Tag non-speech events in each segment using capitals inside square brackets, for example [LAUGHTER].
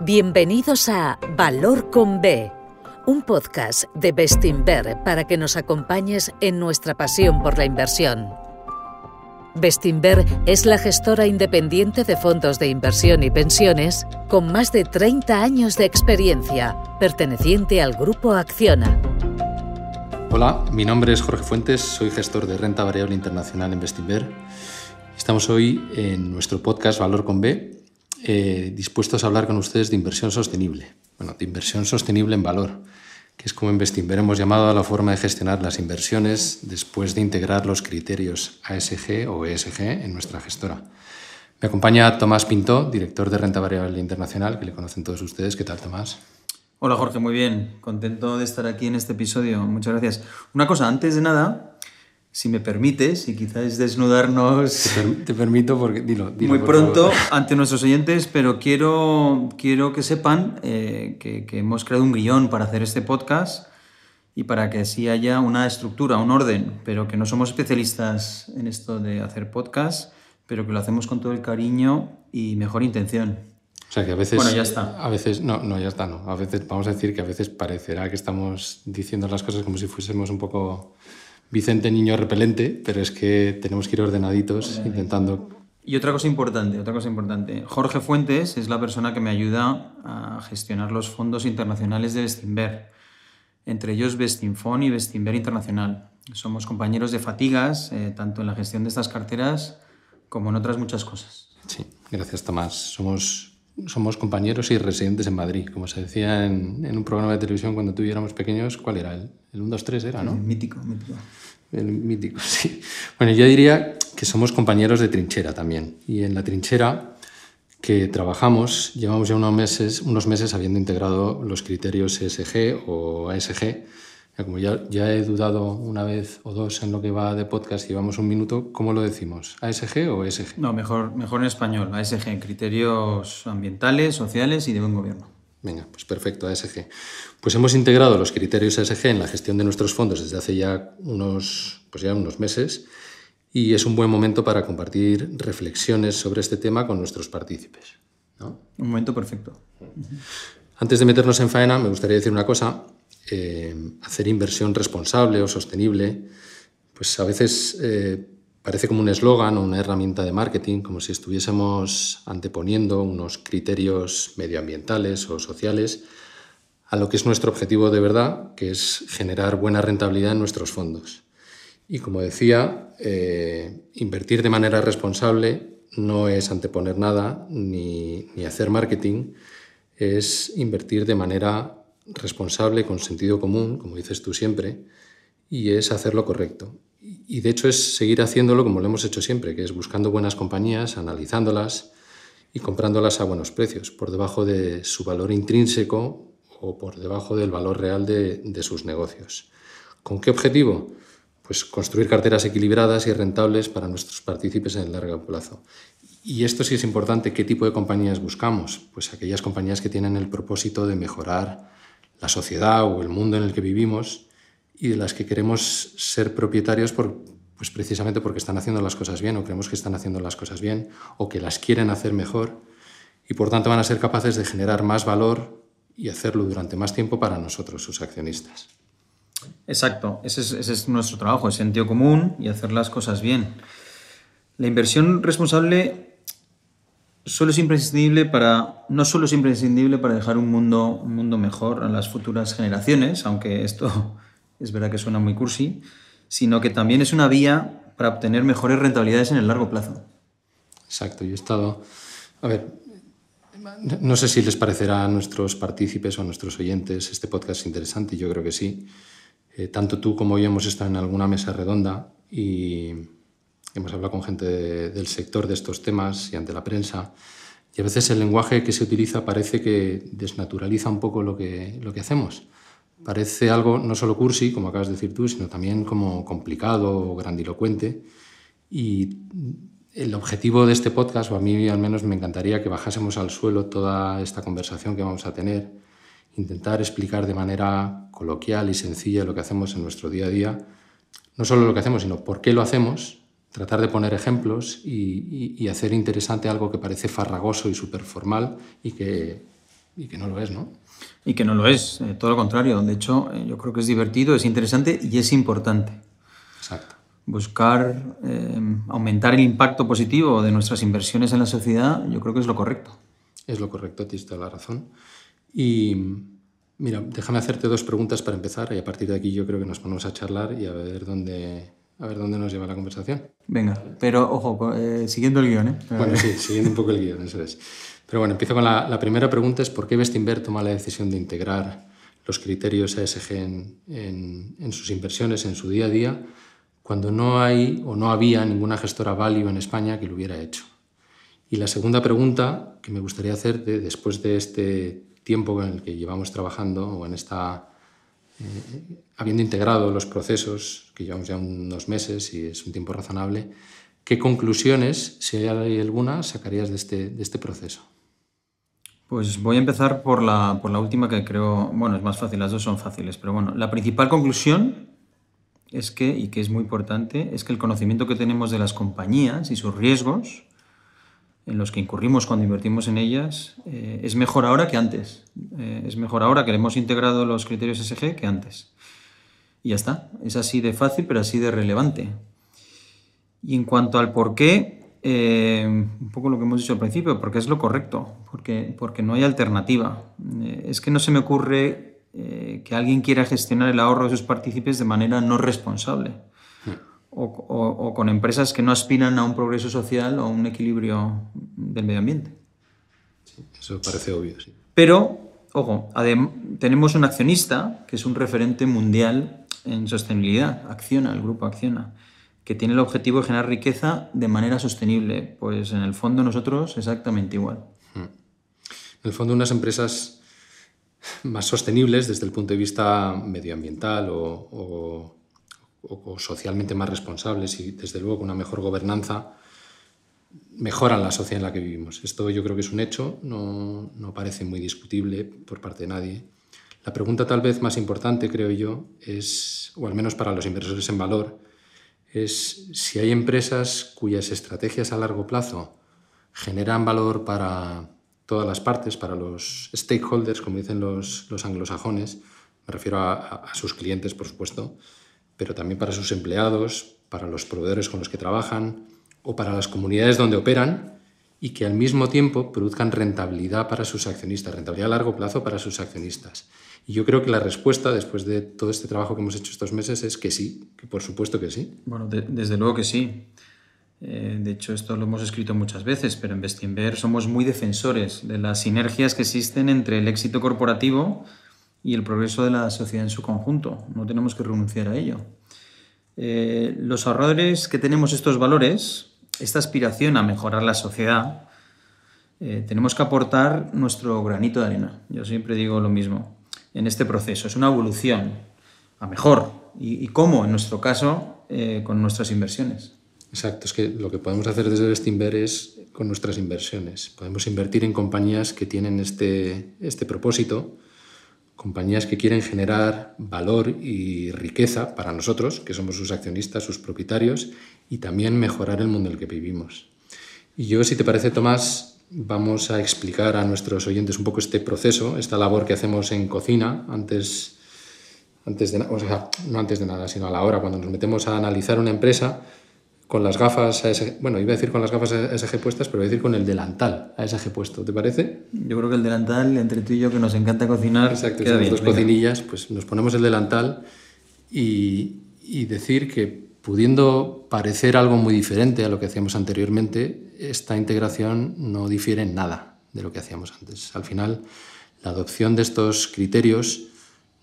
Bienvenidos a Valor con B, un podcast de Bestinver para que nos acompañes en nuestra pasión por la inversión. Bestinver es la gestora independiente de fondos de inversión y pensiones con más de 30 años de experiencia, perteneciente al grupo Acciona. Hola, mi nombre es Jorge Fuentes, soy gestor de renta variable internacional en Bestinver. Estamos hoy en nuestro podcast Valor con B, eh, dispuestos a hablar con ustedes de inversión sostenible. Bueno, de inversión sostenible en valor, que es como en hemos llamado a la forma de gestionar las inversiones después de integrar los criterios ASG o ESG en nuestra gestora. Me acompaña Tomás Pinto, director de Renta Variable Internacional, que le conocen todos ustedes. ¿Qué tal, Tomás? Hola Jorge, muy bien. Contento de estar aquí en este episodio. Muchas gracias. Una cosa, antes de nada, si me permites, y quizás desnudarnos... Te, permito porque... Dilo, muy pronto [LAUGHS] ante nuestros oyentes, pero quiero, quiero que sepan eh, que, hemos creado un guion para hacer este podcast y para que así haya una estructura, un orden, pero que no somos especialistas en esto de hacer podcast, pero que lo hacemos con todo el cariño y mejor intención. O sea que a veces... Bueno, ya está. A veces, no, no, ya está, no. A veces, vamos a decir que a veces parecerá que estamos diciendo las cosas como si fuésemos un poco Vicente Niño repelente, pero es que tenemos que ir ordenaditos intentando... Y otra cosa importante, otra cosa importante. Jorge Fuentes es la persona que me ayuda a gestionar los fondos internacionales de Bestinver, entre ellos Bestinfon y Bestinver Internacional. Somos compañeros de fatigas, eh, tanto en la gestión de estas carteras como en otras muchas cosas. Sí, gracias Tomás. Somos somos compañeros y residentes en Madrid. Como se decía en, un programa de televisión cuando tú y yo éramos pequeños, ¿cuál era? El, el 1, 2, 3 era, ¿no? mítico, mítico. El mítico, [LAUGHS] sí. Bueno, yo diría que somos compañeros de trinchera también. Y en la trinchera que trabajamos, llevamos ya unos meses, unos meses habiendo integrado los criterios ESG o ASG como ya, ya, he dudado una vez o dos en lo que va de podcast y llevamos un minuto, ¿cómo lo decimos? ¿ASG o ESG? No, mejor, mejor en español, ASG, criterios ambientales, sociales y de buen gobierno. Venga, pues perfecto, ASG. Pues hemos integrado los criterios ASG en la gestión de nuestros fondos desde hace ya unos, pues ya unos meses y es un buen momento para compartir reflexiones sobre este tema con nuestros partícipes. Un momento perfecto. Antes de meternos en faena, me gustaría decir una cosa eh, hacer inversión responsable o sostenible, pues a veces eh, parece como un eslogan o una herramienta de marketing, como si estuviésemos anteponiendo unos criterios medioambientales o sociales a lo que es nuestro objetivo de verdad, que es generar buena rentabilidad en nuestros fondos. Y como decía, eh, invertir de manera responsable no es anteponer nada ni, ni hacer marketing, es invertir de manera responsable, con sentido común, como dices tú siempre, y es hacer lo correcto. Y de hecho es seguir haciéndolo como lo hemos hecho siempre, que es buscando buenas compañías, analizándolas y comprándolas a buenos precios, por debajo de su valor intrínseco o por debajo del valor real de, de sus negocios. ¿Con qué objetivo? Pues construir carteras equilibradas y rentables para nuestros partícipes en el largo plazo. Y esto sí es importante, ¿qué tipo de compañías buscamos? Pues aquellas compañías que tienen el propósito de mejorar la sociedad o el mundo en el que vivimos y de las que queremos ser propietarios por, pues precisamente porque están haciendo las cosas bien o creemos que están haciendo las cosas bien o que las quieren hacer mejor y por tanto van a ser capaces de generar más valor y hacerlo durante más tiempo para nosotros, sus accionistas. Exacto, ese es, ese es nuestro trabajo, el sentido común y hacer las cosas bien. La inversión responsable solo es imprescindible para, no solo es imprescindible para dejar un mundo, un mundo mejor a las futuras generaciones, aunque esto [LAUGHS] es verdad que suena muy cursi, sino que también es una vía para obtener mejores rentabilidades en el largo plazo. Exacto, yo he estado... A ver, no sé si les parecerá a nuestros partícipes o a nuestros oyentes este podcast interesante, yo creo que sí. Eh, tanto tú como yo hemos estado en alguna mesa redonda y hemos hablado con gente del sector de estos temas y ante la prensa, y a veces el lenguaje que se utiliza parece que desnaturaliza un poco lo que, lo que hacemos. Parece algo no solo cursi, como acabas de decir tú, sino también como complicado o grandilocuente. Y el objetivo de este podcast, o a mí al menos me encantaría que bajásemos al suelo toda esta conversación que vamos a tener, intentar explicar de manera coloquial y sencilla lo que hacemos en nuestro día a día, no solo lo que hacemos, sino por qué lo hacemos tratar de poner ejemplos y, hacer interesante algo que parece farragoso y súper formal y que y que no lo es, ¿no? Y que no lo es, eh, todo lo contrario. De hecho, eh, yo creo que es divertido, es interesante y es importante. Exacto. Buscar eh, aumentar el impacto positivo de nuestras inversiones en la sociedad, yo creo que es lo correcto. Es lo correcto, tienes toda la razón. Y mira, déjame hacerte dos preguntas para empezar y a partir de aquí yo creo que nos ponemos a charlar y a ver dónde, a ver dónde nos lleva la conversación. Venga, pero ojo, siguiendo el guion, ¿eh? Bueno, sí, siguiendo un poco el guion, eso es. Pero bueno, empiezo con la, primera pregunta, es por qué Bestinver toma la decisión de integrar los criterios ESG en, sus inversiones, en su día a día, cuando no hay o no había ninguna gestora value en España que lo hubiera hecho. Y la segunda pregunta que me gustaría hacer después de este tiempo en el que llevamos trabajando o en esta eh, habiendo integrado los procesos, que llevamos ya unos meses y es un tiempo razonable, ¿qué conclusiones, si hay alguna, sacarías de este, de este proceso? Pues voy a empezar por la, por la última que creo, bueno, es más fácil, las dos son fáciles, pero bueno, la principal conclusión es que, y que es muy importante, es que el conocimiento que tenemos de las compañías y sus riesgos en los que incurrimos cuando invertimos en ellas eh, es mejor ahora que antes. Eh, es mejor ahora que le hemos integrado los criterios SG que antes. Y ya está. Es así de fácil, pero así de relevante. Y en cuanto al por qué, eh, un poco lo que hemos dicho al principio, porque es lo correcto, porque, porque no hay alternativa. Es que no se me ocurre que alguien quiera gestionar el ahorro de sus partícipes de manera no responsable. O, o, con empresas que no aspiran a un progreso social o a un equilibrio del medio ambiente. eso parece obvio, sí. Pero, ojo, tenemos un accionista que es un referente mundial en sostenibilidad, Acciona, el grupo Acciona que tiene el objetivo de generar riqueza de manera sostenible. Pues en el fondo nosotros exactamente igual. Hmm. En el fondo unas empresas más sostenibles desde el punto de vista medioambiental o, socialmente más responsables y desde luego con una mejor gobernanza mejoran la sociedad en la que vivimos. Esto yo creo que es un hecho, no, no parece muy discutible por parte de nadie. La pregunta tal vez más importante, creo yo, es, o al menos para los inversores en valor, es si hay empresas cuyas estrategias a largo plazo generan valor para todas las partes, para los stakeholders, como dicen los, anglosajones, me refiero a, sus clientes, por supuesto, pero también para sus empleados, para los proveedores con los que trabajan o para las comunidades donde operan y que al mismo tiempo produzcan rentabilidad para sus accionistas, rentabilidad a largo plazo para sus accionistas. Y yo creo que la respuesta, después de todo este trabajo que hemos hecho estos meses, es que sí, que por supuesto que sí. Bueno, desde luego que sí. Eh, de hecho, esto lo hemos escrito muchas veces, pero en Bestinver somos muy defensores de las sinergias que existen entre el éxito corporativo y el progreso de la sociedad en su conjunto. No tenemos que renunciar a ello. Eh, los ahorradores que tenemos estos valores, esta aspiración a mejorar la sociedad, eh, tenemos que aportar nuestro granito de arena. Yo siempre digo lo mismo en este proceso. Es una evolución a mejor. ¿Y, cómo? En nuestro caso, eh, con nuestras inversiones. Exacto, es que lo que podemos hacer desde Bestinver es con nuestras inversiones. Podemos invertir en compañías que tienen este, este propósito, compañías que quieren generar valor y riqueza para nosotros, que somos sus accionistas, sus propietarios, y también mejorar el mundo en el que vivimos. Y yo, si te parece, Tomás, vamos a explicar a nuestros oyentes un poco este proceso, esta labor que hacemos en cocina antes, antes de, o sea, no antes de nada, sino a la hora, cuando nos metemos a analizar una empresa con las gafas ASG, bueno, iba a decir con las gafas ASG puestas, pero voy a decir con el delantal ASG puesto, ¿te parece? Yo creo que el delantal, entre tú y yo que nos encanta cocinar, Exacto, queda dos cocinillas, pues nos ponemos el delantal y, y decir que pudiendo parecer algo muy diferente a lo que hacíamos anteriormente, esta integración no difiere en nada de lo que hacíamos antes. Al final, la adopción de estos criterios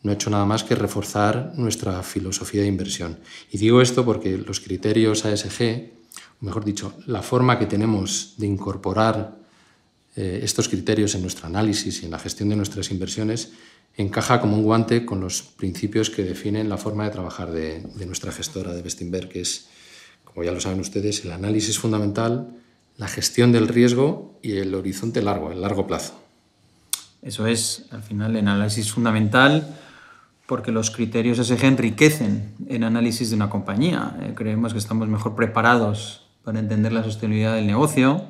no ha hecho nada más que reforzar nuestra filosofía de inversión. Y digo esto porque los criterios ASG, mejor dicho, la forma que tenemos de incorporar eh, estos criterios en nuestro análisis y en la gestión de nuestras inversiones encaja como un guante con los principios que definen la forma de trabajar de, nuestra gestora de Bestinberg, que es, como ya lo saben ustedes, el análisis fundamental, la gestión del riesgo y el horizonte largo, el largo plazo. Eso es, al final, el análisis fundamental porque los criterios SG enriquecen el análisis de una compañía. Eh, creemos que estamos mejor preparados para entender la sostenibilidad del negocio,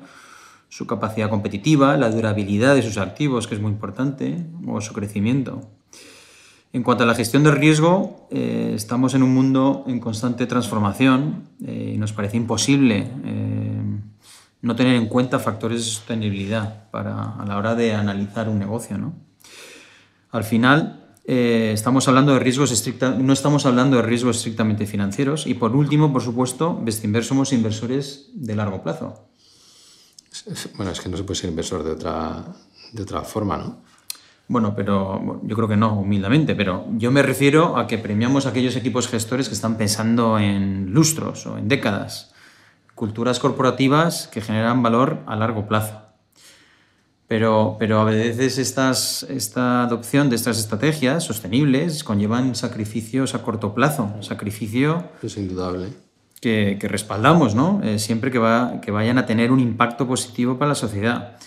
su capacidad competitiva, la durabilidad de sus activos, que es muy importante, o su crecimiento. En cuanto a la gestión del riesgo, eh, estamos en un mundo en constante transformación eh, y nos parece imposible eh, no tener en cuenta factores de sostenibilidad para, a la hora de analizar un negocio. ¿no? Al final, estamos hablando de riesgos estricta, no estamos hablando de riesgos estrictamente financieros y por último, por supuesto, Bestinver somos inversores de largo plazo. Bueno, es que no se puede ser inversor de otra, de otra forma, ¿no? Bueno, pero yo creo que no, humildemente, pero yo me refiero a que premiamos a aquellos equipos gestores que están pensando en lustros o en décadas, culturas corporativas que generan valor a largo plazo. Pero, pero a veces estas, esta adopción de estas estrategias sostenibles conllevan sacrificios a corto plazo, sacrificio... Es indudable. Que, que respaldamos, ¿no? Eh, siempre que, va, que vayan a tener un impacto positivo para la sociedad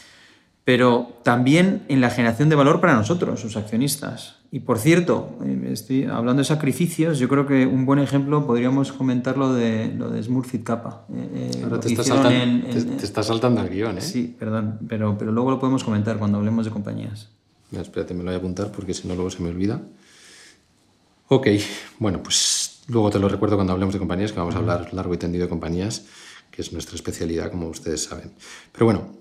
pero también en la generación de valor para nosotros, sus accionistas. Y por cierto, eh, estoy hablando de sacrificios, yo creo que un buen ejemplo podríamos comentar lo de, lo de Smurfit Kappa. Eh, eh, Ahora te estás, saltando, te, estás saltando el guion, ¿eh? Sí, perdón, pero, pero luego lo podemos comentar cuando hablemos de compañías. espérate, me lo voy a apuntar porque si no luego se me olvida. Ok, bueno, pues luego te lo recuerdo cuando hablemos de compañías, que vamos a hablar largo y tendido de compañías, que es nuestra especialidad, como ustedes saben. Pero bueno,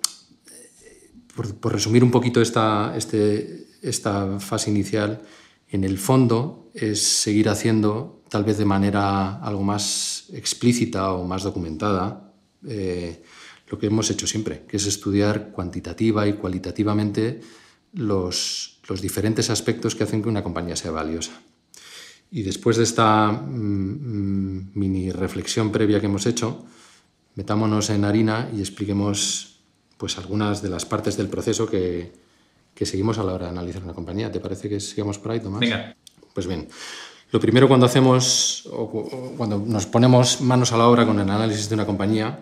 por, resumir un poquito esta, este, esta fase inicial, en el fondo es seguir haciendo, tal vez de manera algo más explícita o más documentada, eh, lo que hemos hecho siempre, que es estudiar cuantitativa y cualitativamente los, los, diferentes aspectos que hacen que una compañía sea valiosa. Y después de esta mm, mm, mini reflexión previa que hemos hecho, metámonos en harina y expliquemos pues algunas de las partes del proceso que, que seguimos a la hora de analizar una compañía. ¿Te parece que sigamos por ahí, Tomás? Venga. Pues bien, lo primero cuando hacemos, o cuando nos ponemos manos a la obra con el análisis de una compañía,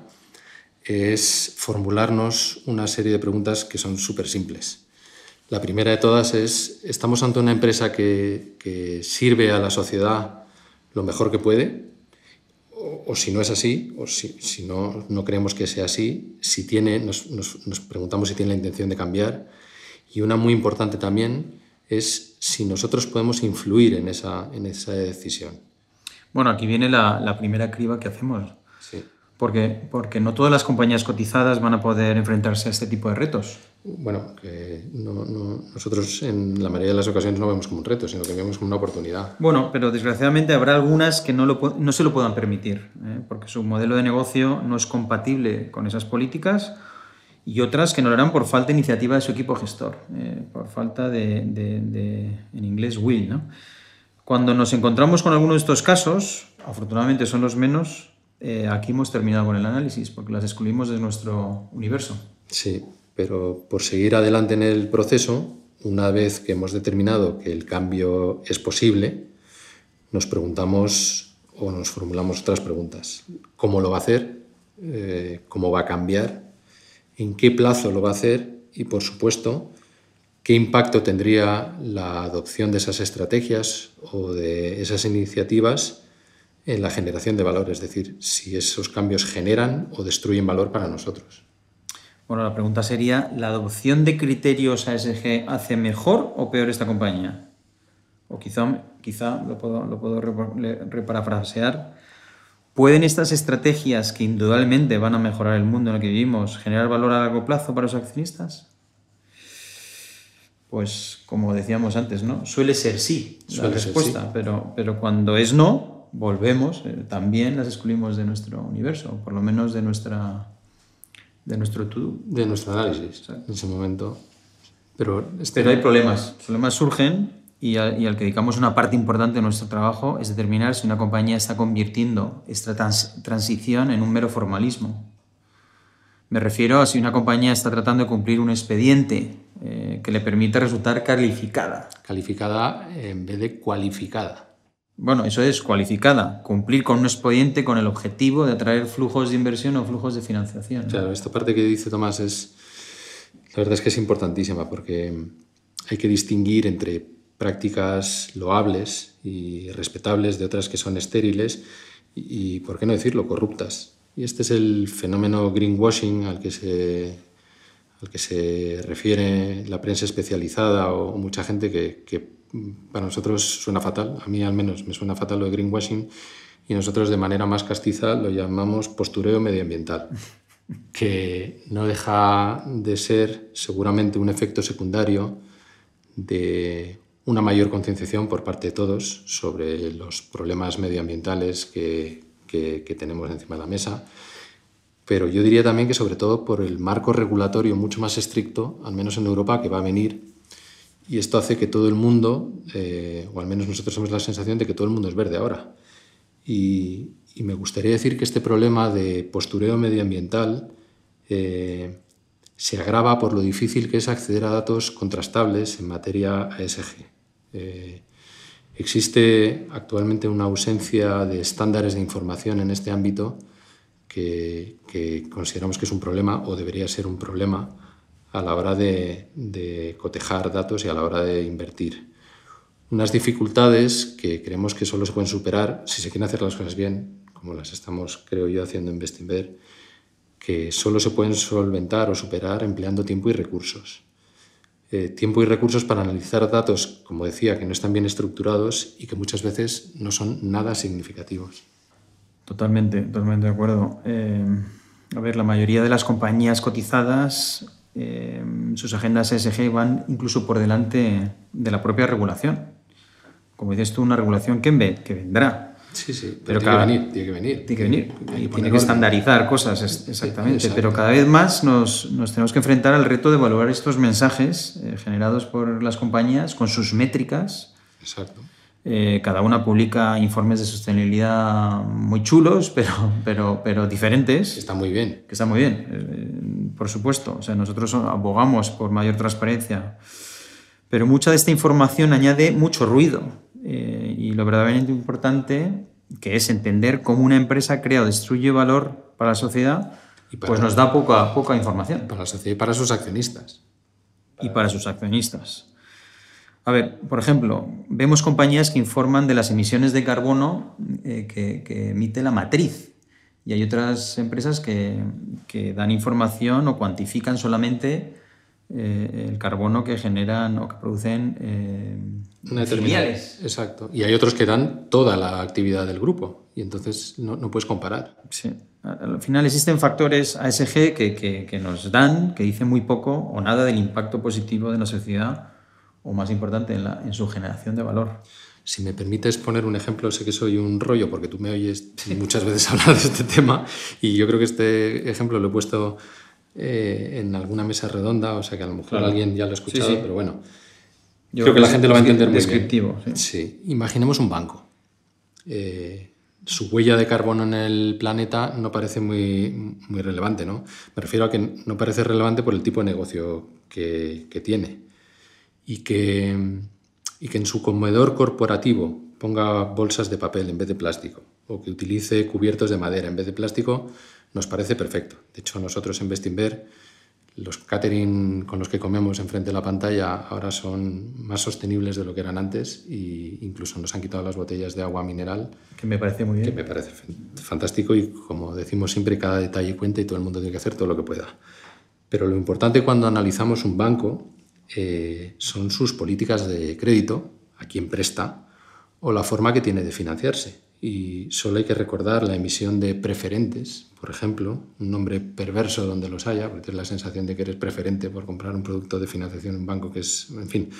es formularnos una serie de preguntas que son súper simples. La primera de todas es, ¿estamos ante una empresa que, que sirve a la sociedad lo mejor que puede? o, si no es así, o si, si, no, no creemos que sea así, si tiene, nos, nos, nos, preguntamos si tiene la intención de cambiar. Y una muy importante también es si nosotros podemos influir en esa, en esa decisión. Bueno, aquí viene la, la primera criba que hacemos. Sí. Porque, porque no todas las compañías cotizadas van a poder enfrentarse a este tipo de retos. Bueno, que no, no, nosotros en la mayoría de las ocasiones no vemos como un reto, sino que vemos como una oportunidad. Bueno, pero desgraciadamente habrá algunas que no, lo, no se lo puedan permitir, ¿eh? porque su modelo de negocio no es compatible con esas políticas y otras que no lo harán por falta de iniciativa de su equipo gestor, ¿eh? por falta de, de, de, en inglés, will. ¿no? Cuando nos encontramos con alguno de estos casos, afortunadamente son los menos, eh, aquí hemos terminado con el análisis, porque las excluimos de nuestro universo. Sí, pero por seguir adelante en el proceso, una vez que hemos determinado que el cambio es posible, nos preguntamos o nos formulamos otras preguntas. ¿Cómo lo va a hacer? Eh, ¿Cómo va a cambiar? ¿En qué plazo lo va a hacer? Y, por supuesto, ¿qué impacto tendría la adopción de esas estrategias o de esas iniciativas en la generación de valor? Es decir, si esos cambios generan o destruyen valor para nosotros. Bueno, la pregunta sería, ¿la adopción de criterios ASG hace mejor o peor esta compañía? O quizá, quizá lo puedo, lo puedo reparafrasear. ¿Pueden estas estrategias que indudablemente van a mejorar el mundo en el que vivimos generar valor a largo plazo para los accionistas? Pues como decíamos antes, ¿no? Suele ser sí la respuesta, sí. Pero, pero cuando es no, volvemos, eh, también las excluimos de nuestro universo, por lo menos de nuestra de nuestro to De nuestro análisis en ese momento. Pero, este... Pero hay problemas. Problemas surgen y al, y al, que dedicamos una parte importante de nuestro trabajo es determinar si una compañía está convirtiendo esta trans transición en un mero formalismo. Me refiero a si una compañía está tratando de cumplir un expediente eh, que le permita resultar calificada. Calificada en vez de cualificada. Bueno, eso es cualificada, cumplir con un expediente con el objetivo de atraer flujos de inversión o flujos de financiación. Claro, esta parte que dice Tomás es, la verdad es que es importantísima porque hay que distinguir entre prácticas loables y respetables de otras que son estériles y, por qué no decirlo, corruptas. Y este es el fenómeno greenwashing al que se al que se refiere la prensa especializada o, mucha gente que, que, para nosotros suena fatal, a mí al menos me suena fatal lo de greenwashing y nosotros de manera más castiza lo llamamos postureo medioambiental, [LAUGHS] que no deja de ser seguramente un efecto secundario de una mayor concienciación por parte de todos sobre los problemas medioambientales que, que, tenemos encima de la mesa, pero yo diría también que sobre todo por el marco regulatorio mucho más estricto, al menos en Europa, que va a venir, y esto hace que todo el mundo, eh, o al menos nosotros tenemos la sensación de que todo el mundo es verde ahora. Y, me gustaría decir que este problema de postureo medioambiental eh, se agrava por lo difícil que es acceder a datos contrastables en materia ASG. Eh, existe actualmente una ausencia de estándares de información en este ámbito que, consideramos que es un problema o debería ser un problema a la hora de, cotejar datos y a la hora de invertir. Unas dificultades que creemos que solo se pueden superar si se quieren hacer las cosas bien, como las estamos, creo yo, haciendo en Bestinver, que solo se pueden solventar o superar empleando tiempo y recursos. Eh, tiempo y recursos para analizar datos, como decía, que no están bien estructurados y que muchas veces no son nada significativos. Totalmente, totalmente de acuerdo. Eh, a ver, la mayoría de las compañías cotizadas, eh, sus agendas ESG van incluso por delante de la propia regulación. Como dices tú, una regulación que, que vendrá, Sí, sí, pero, tiene, que venir, tiene que venir. Tiene que venir. Y tiene que estandarizar cosas, exactamente. pero cada vez más nos, nos, tenemos que enfrentar al reto de evaluar estos mensajes eh, generados por las compañías con sus métricas. Exacto. Eh, cada una publica informes de sostenibilidad muy chulos, pero, pero, pero diferentes. Está muy bien. Que está muy bien, eh, por supuesto. O sea, nosotros abogamos por mayor transparencia. Pero mucha de esta información añade mucho ruido eh, y lo verdaderamente importante, que es entender cómo una empresa crea o destruye valor para la sociedad, y pues nos da poca, poca información. Para la sociedad y para sus accionistas. Y para sus accionistas. A ver, por ejemplo, vemos compañías que informan de las emisiones de carbono eh, que, emite la matriz. Y hay otras empresas que, que dan información o cuantifican solamente eh, el carbono que generan o que producen eh, filiales. Exacto. Y hay otros que dan toda la actividad del grupo y entonces no, no puedes comparar. Sí. Al final existen factores ASG que, que, que, nos dan, que dicen muy poco o nada del impacto positivo de la sociedad o más importante en, la, en su generación de valor. Si me permites poner un ejemplo, sé que soy un rollo porque tú me oyes muchas veces [LAUGHS] hablar de este tema y yo creo que este ejemplo lo he puesto eh, en alguna mesa redonda, o sea que a lo mejor alguien ya lo ha escuchado, pero bueno, Yo creo que la gente lo va a entender muy descriptivo, bien. Sí. Imaginemos un banco. Eh, su huella de carbono en el planeta no parece muy, muy relevante, ¿no? Me refiero a que no parece relevante por el tipo de negocio que, que tiene y que, y que en su comedor corporativo ponga bolsas de papel en vez de plástico o que utilice cubiertos de madera en vez de plástico, nos parece perfecto. De hecho, nosotros en Bestinver, los catering con los que comemos enfrente de la pantalla ahora son más sostenibles de lo que eran antes e incluso nos han quitado las botellas de agua mineral. Que me parece muy bien. Que me parece fantástico y como decimos siempre, cada detalle cuenta y todo el mundo tiene que hacer todo lo que pueda. Pero lo importante cuando analizamos un banco eh, son sus políticas de crédito, a quien presta, o la forma que tiene de financiarse y solo hay que recordar la emisión de preferentes, por ejemplo, un nombre perverso donde los haya, porque tienes la sensación de que eres preferente por comprar un producto de financiación en un banco que es, en fin,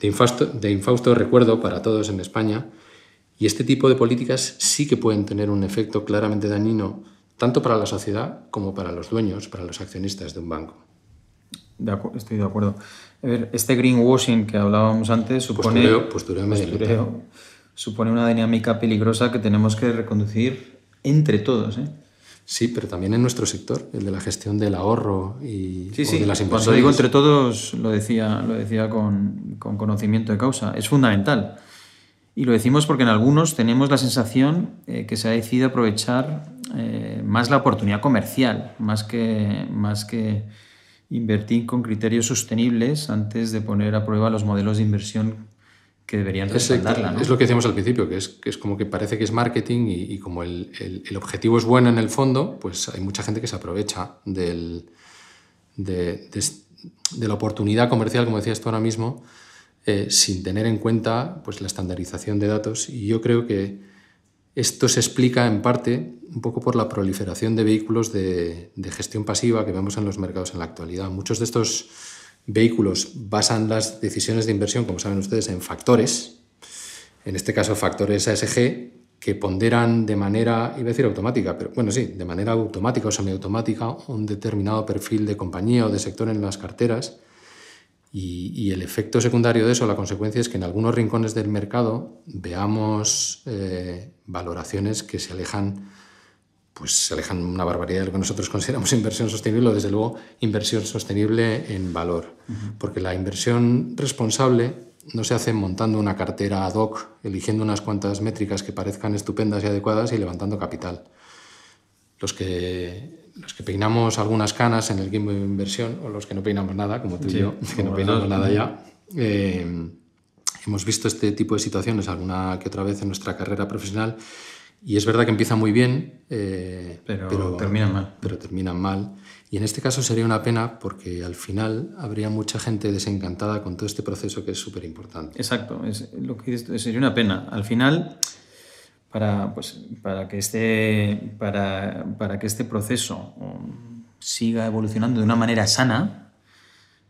de infausto, de infausto recuerdo para todos en España. Y este tipo de políticas sí que pueden tener un efecto claramente dañino tanto para la sociedad como para los dueños, para los accionistas de un banco. estoy de acuerdo. A ver, este greenwashing que hablábamos antes supone... Postureo, postureo, postureo supone una dinámica peligrosa que tenemos que reconducir entre todos. ¿eh? Sí, pero también en nuestro sector, el de la gestión del ahorro y sí, sí. de las inversiones. Cuando digo entre todos, lo decía, lo decía con, con, conocimiento de causa. Es fundamental. Y lo decimos porque en algunos tenemos la sensación eh, que se ha decidido aprovechar eh, más la oportunidad comercial, más que, más que invertir con criterios sostenibles antes de poner a prueba los modelos de inversión que deberían respaldarla. ¿no? Es lo que decíamos al principio, que es, que es como que parece que es marketing y, como el, el, objetivo es bueno en el fondo, pues hay mucha gente que se aprovecha del, de, de la oportunidad comercial, como decías tú ahora mismo, eh, sin tener en cuenta pues, la estandarización de datos. Y yo creo que esto se explica en parte un poco por la proliferación de vehículos de, de gestión pasiva que vemos en los mercados en la actualidad. Muchos de estos vehículos basan las decisiones de inversión, como saben ustedes, en factores, en este caso factores ASG, que ponderan de manera, iba a decir automática, pero bueno, sí, de manera automática o semiautomática un determinado perfil de compañía o de sector en las carteras. Y, el efecto secundario de eso, la consecuencia es que en algunos rincones del mercado veamos eh, valoraciones que se alejan pues se alejan una barbaridad de lo que nosotros [LAUGHS] consideramos inversión sostenible o desde luego inversión sostenible en valor. Porque la inversión responsable no se hace montando una cartera ad hoc, eligiendo unas cuantas métricas que parezcan estupendas y adecuadas y levantando capital. Los que, los que peinamos algunas canas en el game de inversión, o los que no peinamos nada, como tú y yo, [LAUGHS] que no peinamos nada ya, eh, hemos visto este tipo de situaciones alguna que otra vez en nuestra carrera profesional y es verdad que empieza muy bien, eh, pero, pero, terminan mal. Pero terminan mal. Y en este caso sería una pena porque al final habría mucha gente desencantada con todo este proceso que es súper importante. Exacto, es, lo que sería una pena. Al final, para, pues, para, que, este, para, para que este proceso um, siga evolucionando de una manera sana,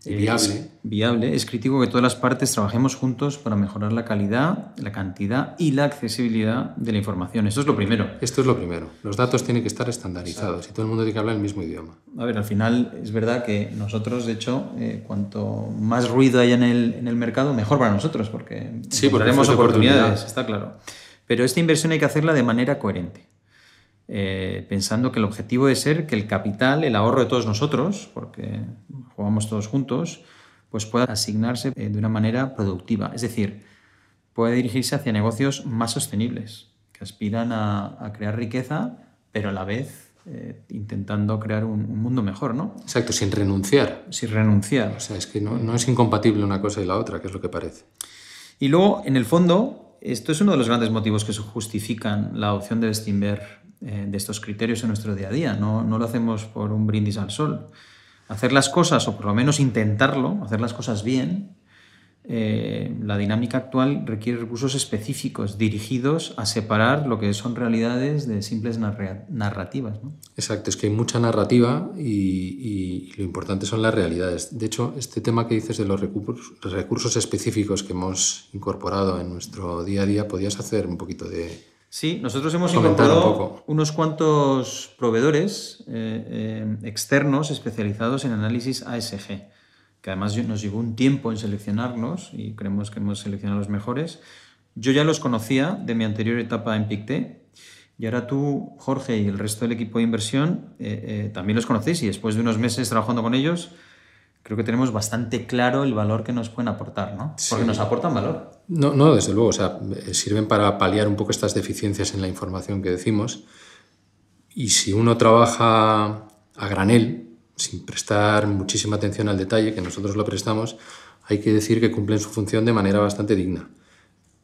viable. Es viable. Es crítico que todas las partes trabajemos juntos para mejorar la calidad, la cantidad y la accesibilidad de la información. Esto es lo primero. Esto es lo primero. Los datos tienen que estar estandarizados y todo el mundo tiene que hablar el mismo idioma. A ver, al final es verdad que nosotros, de hecho, eh, cuanto más ruido haya en el, en el, mercado, mejor para nosotros, porque sí, tenemos oportunidades, está claro. Pero esta inversión hay que hacerla de manera coherente. Eh, pensando que el objetivo debe ser que el capital, el ahorro de todos nosotros, porque jugamos todos juntos, pues pueda asignarse eh, de una manera productiva. Es decir, puede dirigirse hacia negocios más sostenibles, que aspiran a, crear riqueza, pero a la vez eh, intentando crear un, mundo mejor, ¿no? Exacto, sin renunciar. Sin renunciar. O sea, es que no, no es incompatible una cosa y la otra, que es lo que parece. Y luego, en el fondo, esto es uno de los grandes motivos que justifican la opción de Bestinver eh, de estos criterios en nuestro día a día. No, no lo hacemos por un brindis al sol. Hacer las cosas, o por lo menos intentarlo, hacer las cosas bien, eh, la dinámica actual requiere recursos específicos dirigidos a separar lo que son realidades de simples narrativas. Exacto, es que hay mucha narrativa y, lo importante son las realidades. De hecho, este tema que dices de los recursos, recursos específicos que hemos incorporado en nuestro día a día, podías hacer un poquito de, Sí, nosotros hemos incorporado unos cuantos proveedores eh, eh, externos especializados en análisis ASG, que además nos llevó un tiempo en seleccionarlos y creemos que hemos seleccionado los mejores. Yo ya los conocía de mi anterior etapa en PICTE y ahora tú, Jorge, y el resto del equipo de inversión eh, también los conocéis y después de unos meses trabajando con ellos, creo que tenemos bastante claro el valor que nos pueden aportar, ¿no? Porque nos aportan valor. No, no, desde luego, o sea, sirven para paliar un poco estas deficiencias en la información que decimos. Y si uno trabaja a granel, sin prestar muchísima atención al detalle, que nosotros lo prestamos, hay que decir que cumplen su función de manera bastante digna.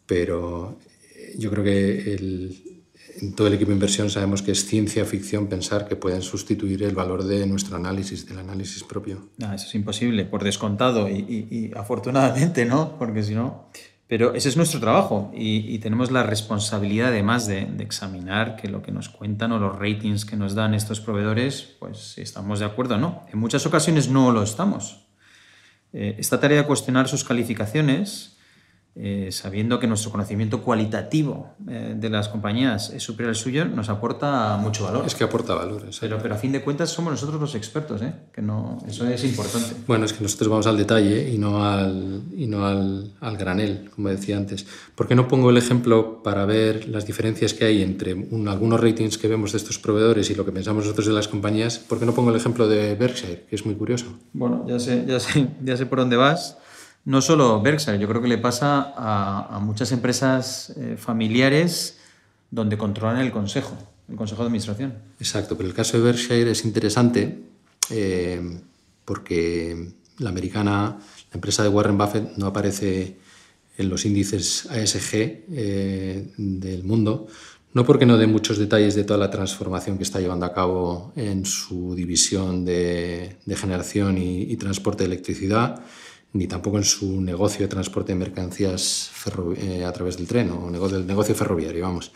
Pero eh, yo creo que el, en todo el equipo de inversión sabemos que es ciencia ficción pensar que pueden sustituir el valor de nuestro análisis, del análisis propio. No, eso es imposible, por descontado y, afortunadamente, ¿no? Porque si no... Pero ese es nuestro trabajo y, tenemos la responsabilidad además de, examinar que lo que nos cuentan o los ratings que nos dan estos proveedores, pues si estamos de acuerdo o no. En muchas ocasiones no lo estamos. Eh, esta tarea de cuestionar sus calificaciones eh, sabiendo que nuestro conocimiento cualitativo eh, de las compañías es superior al suyo, nos aporta mucho valor. Es que aporta valor. Pero, pero a fin de cuentas somos nosotros los expertos, ¿eh? que no, eso es importante. Bueno, es que nosotros vamos al detalle y no al, y no al, al granel, como decía antes. ¿Por qué no pongo el ejemplo para ver las diferencias que hay entre algunos ratings que vemos de estos proveedores y lo que pensamos nosotros de las compañías? ¿Por qué no pongo el ejemplo de Berkshire, que es muy curioso? Bueno, ya sé, ya sé, ya sé por dónde vas no solo Berkshire, yo creo que le pasa a, muchas empresas eh, familiares donde controlan el consejo, el consejo de administración. Exacto, pero el caso de Berkshire es interesante eh, porque la americana, la empresa de Warren Buffett no aparece en los índices ASG eh, del mundo, no porque no dé muchos detalles de toda la transformación que está llevando a cabo en su división de, generación y, transporte de electricidad, ni tampoco en su negocio de transporte de mercancías eh, a través del tren o negocio, del negocio ferroviario, vamos.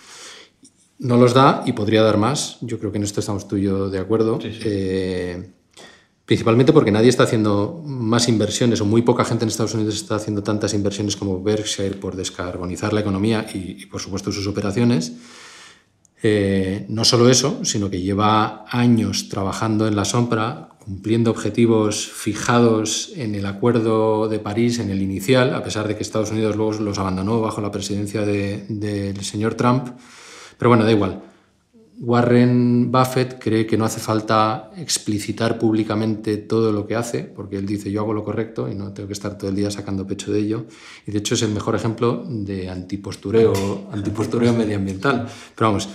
No los da y podría dar más. Yo creo que en esto estamos tú y yo de acuerdo. Eh, principalmente porque nadie está haciendo más inversiones o muy poca gente en Estados Unidos está haciendo tantas inversiones como Berkshire por descarbonizar la economía y, y por supuesto sus operaciones. Eh, no solo eso, sino que lleva años trabajando en la sombra, cumpliendo objetivos fijados en el Acuerdo de París, en el inicial, a pesar de que Estados Unidos luego los abandonó bajo la presidencia del señor Trump. Pero bueno, da igual. Warren Buffett cree que no hace falta explicitar públicamente todo lo que hace, porque él dice yo hago lo correcto y no tengo que estar todo el día sacando pecho de ello. Y de hecho es el mejor ejemplo de antipostureo, antipostureo medioambiental. Pero vamos,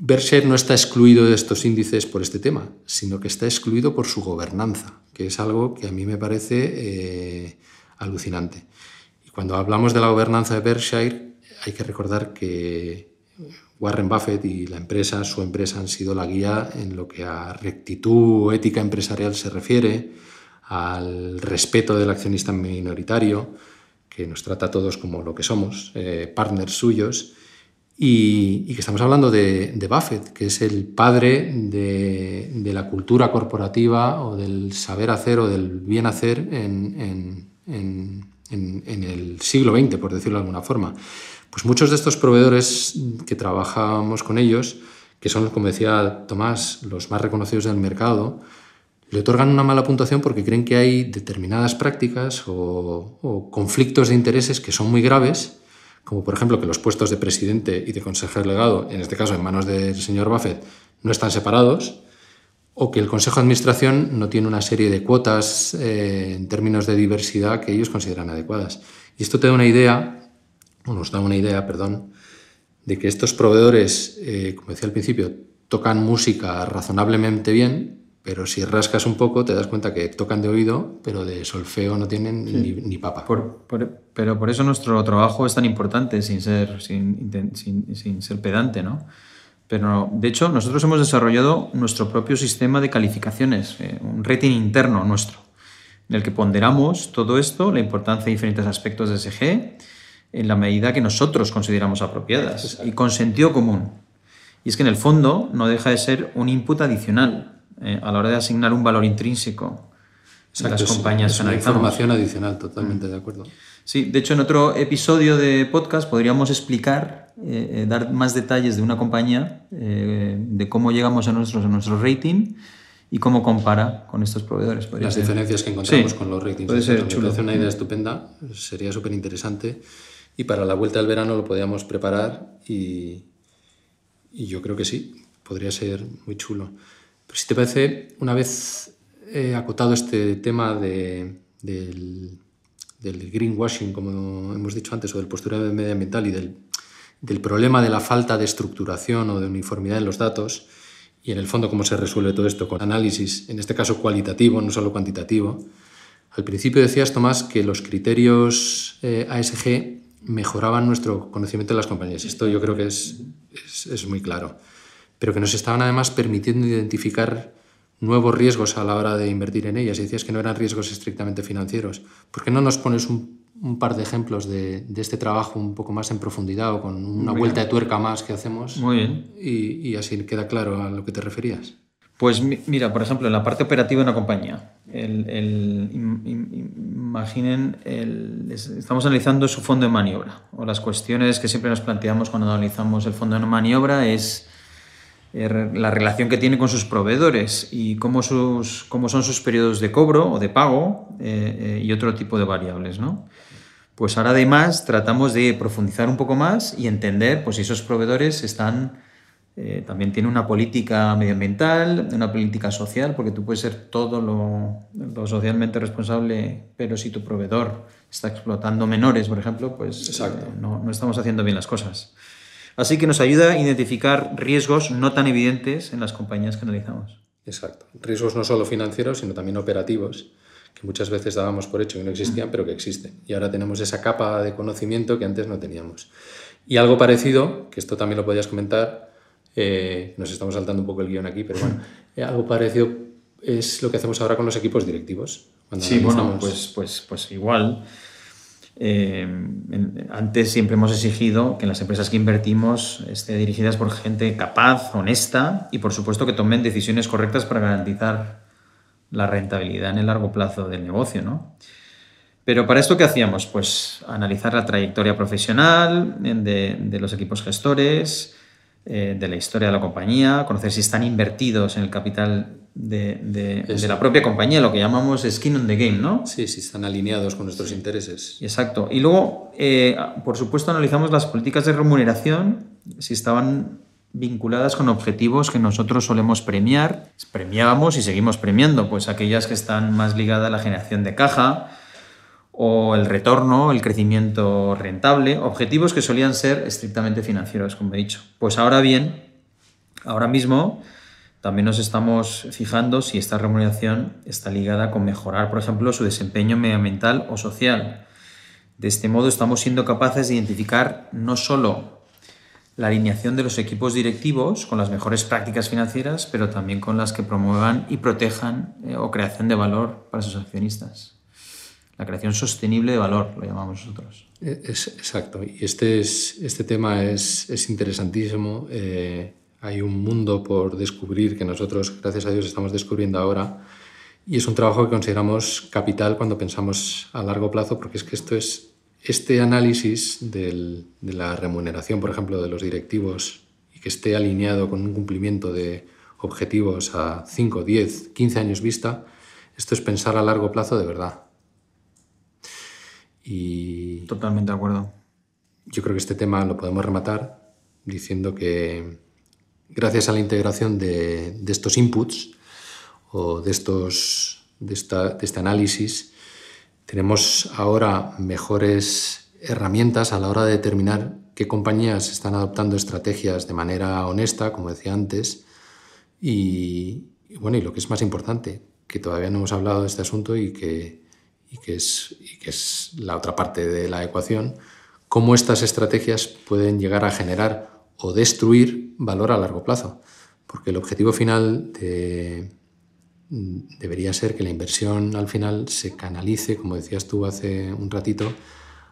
Berkshire no está excluido de estos índices por este tema, sino que está excluido por su gobernanza, que es algo que a mí me parece eh, alucinante. Y cuando hablamos de la gobernanza de Berkshire, hay que recordar que Warren Buffett y la empresa, su empresa, han sido la guía en lo que a rectitud ética empresarial se refiere, al respeto del accionista minoritario, que nos trata a todos como lo que somos, eh, partners suyos, y, que estamos hablando de, Buffett, que es el padre de, la cultura corporativa o del saber hacer o del bien hacer en, el siglo XX, por decirlo de alguna forma. Pues muchos de estos proveedores que trabajamos con ellos, que son, como decía Tomás, los más reconocidos del mercado, le otorgan una mala puntuación porque creen que hay determinadas prácticas o, o conflictos de intereses que son muy graves como por ejemplo que los puestos de presidente y de consejero legado, en este caso en manos del señor Buffett, no están separados, o que el Consejo de Administración no tiene una serie de cuotas eh, en términos de diversidad que ellos consideran adecuadas. Y esto te da una idea, o nos da una idea, perdón, de que estos proveedores, eh, como decía al principio, tocan música razonablemente bien, pero si rascas un poco te das cuenta que tocan de oído, pero de solfeo no tienen ni, papa. pero por eso nuestro trabajo es tan importante, sin ser, sin, sin, ser pedante, ¿no? Pero de hecho, nosotros hemos desarrollado nuestro propio sistema de calificaciones, eh, un rating interno nuestro, en el que ponderamos todo esto, la importancia de diferentes aspectos de SG, en la medida que nosotros consideramos apropiadas y con sentido común. Y es que en el fondo no deja de ser un input adicional eh, a la hora de asignar un valor intrínseco a las compañías es una información adicional, totalmente mm. de acuerdo. Sí, de hecho en otro episodio de podcast podríamos explicar, eh, eh, dar más detalles de una compañía, de cómo llegamos a nuestro, a nuestro rating y cómo compara con estos proveedores. Las diferencias que encontramos con los ratings. Puede ser chulo. una idea estupenda, sería súper interesante y para la vuelta del verano lo podríamos preparar y, y yo creo que sí, podría ser muy chulo. Pero si te parece, una vez he acotado este tema del, greenwashing, como hemos dicho antes, o del postureo medioambiental y del, del problema de la falta de estructuración o de uniformidad en los datos, y en el fondo cómo se resuelve todo esto con análisis, en este caso cualitativo, no solo cuantitativo. Al principio decías, Tomás, que los criterios eh, ASG mejoraban nuestro conocimiento de las compañías. Esto yo creo que es, es, es muy claro pero que nos estaban además permitiendo identificar nuevos riesgos a la hora de invertir en ellas. Y decías que no eran riesgos estrictamente financieros. ¿Por qué no nos pones un, par de ejemplos de, este trabajo un poco más en profundidad o con una vuelta de tuerca más que hacemos? Muy bien. Y, así queda claro a lo que te referías. Pues mira, por ejemplo, en la parte operativa de una compañía, imaginen, estamos analizando su fondo de maniobra o las cuestiones que siempre nos planteamos cuando analizamos el fondo de maniobra es eh, la relación que tiene con sus proveedores y cómo, sus, cómo son sus periodos de cobro o de pago eh, eh, y otro tipo de variables. ¿no? Pues ahora además tratamos de profundizar un poco más y entender pues, si esos proveedores están, también tienen una política medioambiental, una política social, porque tú puedes ser todo lo, lo, socialmente responsable, pero si tu proveedor está explotando menores, por ejemplo, pues no, no estamos haciendo bien las cosas. Así que nos ayuda a identificar riesgos no tan evidentes en las compañías que analizamos. Exacto. Riesgos no solo financieros, sino también operativos, que muchas veces dábamos por hecho que no existían, pero que existen. Y ahora tenemos esa capa de conocimiento que antes no teníamos. Y algo parecido, que esto también lo podías comentar, eh, nos estamos saltando un poco el guion aquí, pero bueno, eh, algo parecido es lo que hacemos ahora con los equipos directivos. sí, bueno, pues, pues, pues igual. Eh, antes siempre hemos exigido que las empresas que invertimos estén dirigidas por gente capaz, honesta y por supuesto que tomen decisiones correctas para garantizar la rentabilidad en el largo plazo del negocio, ¿no? Pero para esto, ¿qué hacíamos? Pues analizar la trayectoria profesional de, los equipos gestores, eh, de la historia de la compañía, conocer si están invertidos en el capital de, la propia compañía, lo que llamamos skin on the game, ¿no? Sí, si están alineados con nuestros intereses. Exacto. Y luego, eh, por supuesto, analizamos las políticas de remuneración, si estaban vinculadas con objetivos que nosotros solemos premiar. Premiábamos y seguimos premiando, pues aquellas que están más ligadas a la generación de caja o el retorno, el crecimiento rentable, objetivos que solían ser estrictamente financieros, como he dicho. Pues ahora bien, ahora mismo también nos estamos fijando si esta remuneración está ligada con mejorar, por ejemplo, su desempeño medioambiental o social. De este modo estamos siendo capaces de identificar no solo la alineación de los equipos directivos con las mejores prácticas financieras, pero también con las que promuevan y protejan eh, o creación de valor para sus accionistas. La creación sostenible de valor, lo llamamos nosotros. Eh, es, exacto, y este, es, este tema es, es interesantísimo. Eh, hay un mundo por descubrir que nosotros, gracias a Dios, estamos descubriendo ahora. Y es un trabajo que consideramos capital cuando pensamos a largo plazo, porque es que esto es este análisis de la remuneración, por ejemplo, de los directivos y que esté alineado con un cumplimiento de objetivos a 5, 10, 15 años vista, esto es pensar a largo plazo de verdad. Y Totalmente de acuerdo. Yo creo que este tema lo podemos rematar diciendo que gracias a la integración de, estos inputs o de, estos, de este análisis, tenemos ahora mejores herramientas a la hora de determinar qué compañías están adoptando estrategias de manera honesta, como decía antes, y, bueno, y lo que es más importante, que todavía no hemos hablado de este asunto y que, que, es, que es la otra parte de la ecuación, cómo estas estrategias pueden llegar a generar o destruir valor a largo plazo. Porque el objetivo final de, debería ser que la inversión al final se canalice, como decías tú hace un ratito,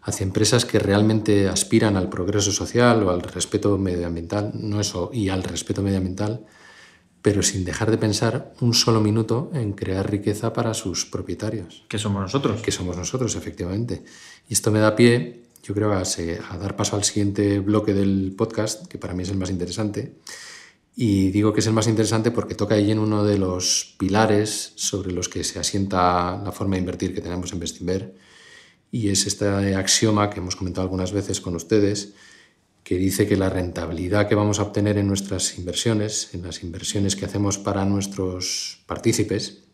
hacia empresas que realmente aspiran al progreso social o al respeto medioambiental, no eso, y al respeto medioambiental, pero sin dejar de pensar un solo minuto en crear riqueza para sus propietarios. Que somos nosotros. Que somos nosotros, efectivamente. Y esto me da pie, yo creo, a, a dar paso al siguiente bloque del podcast, que para mí es el más interesante, y digo que es el más interesante porque toca ahí en uno de los pilares sobre los que se asienta la forma de invertir que tenemos en Bestinver. Y es este axioma que hemos comentado algunas veces con ustedes, que dice que la rentabilidad que vamos a obtener en nuestras inversiones, en las inversiones que hacemos para nuestros partícipes,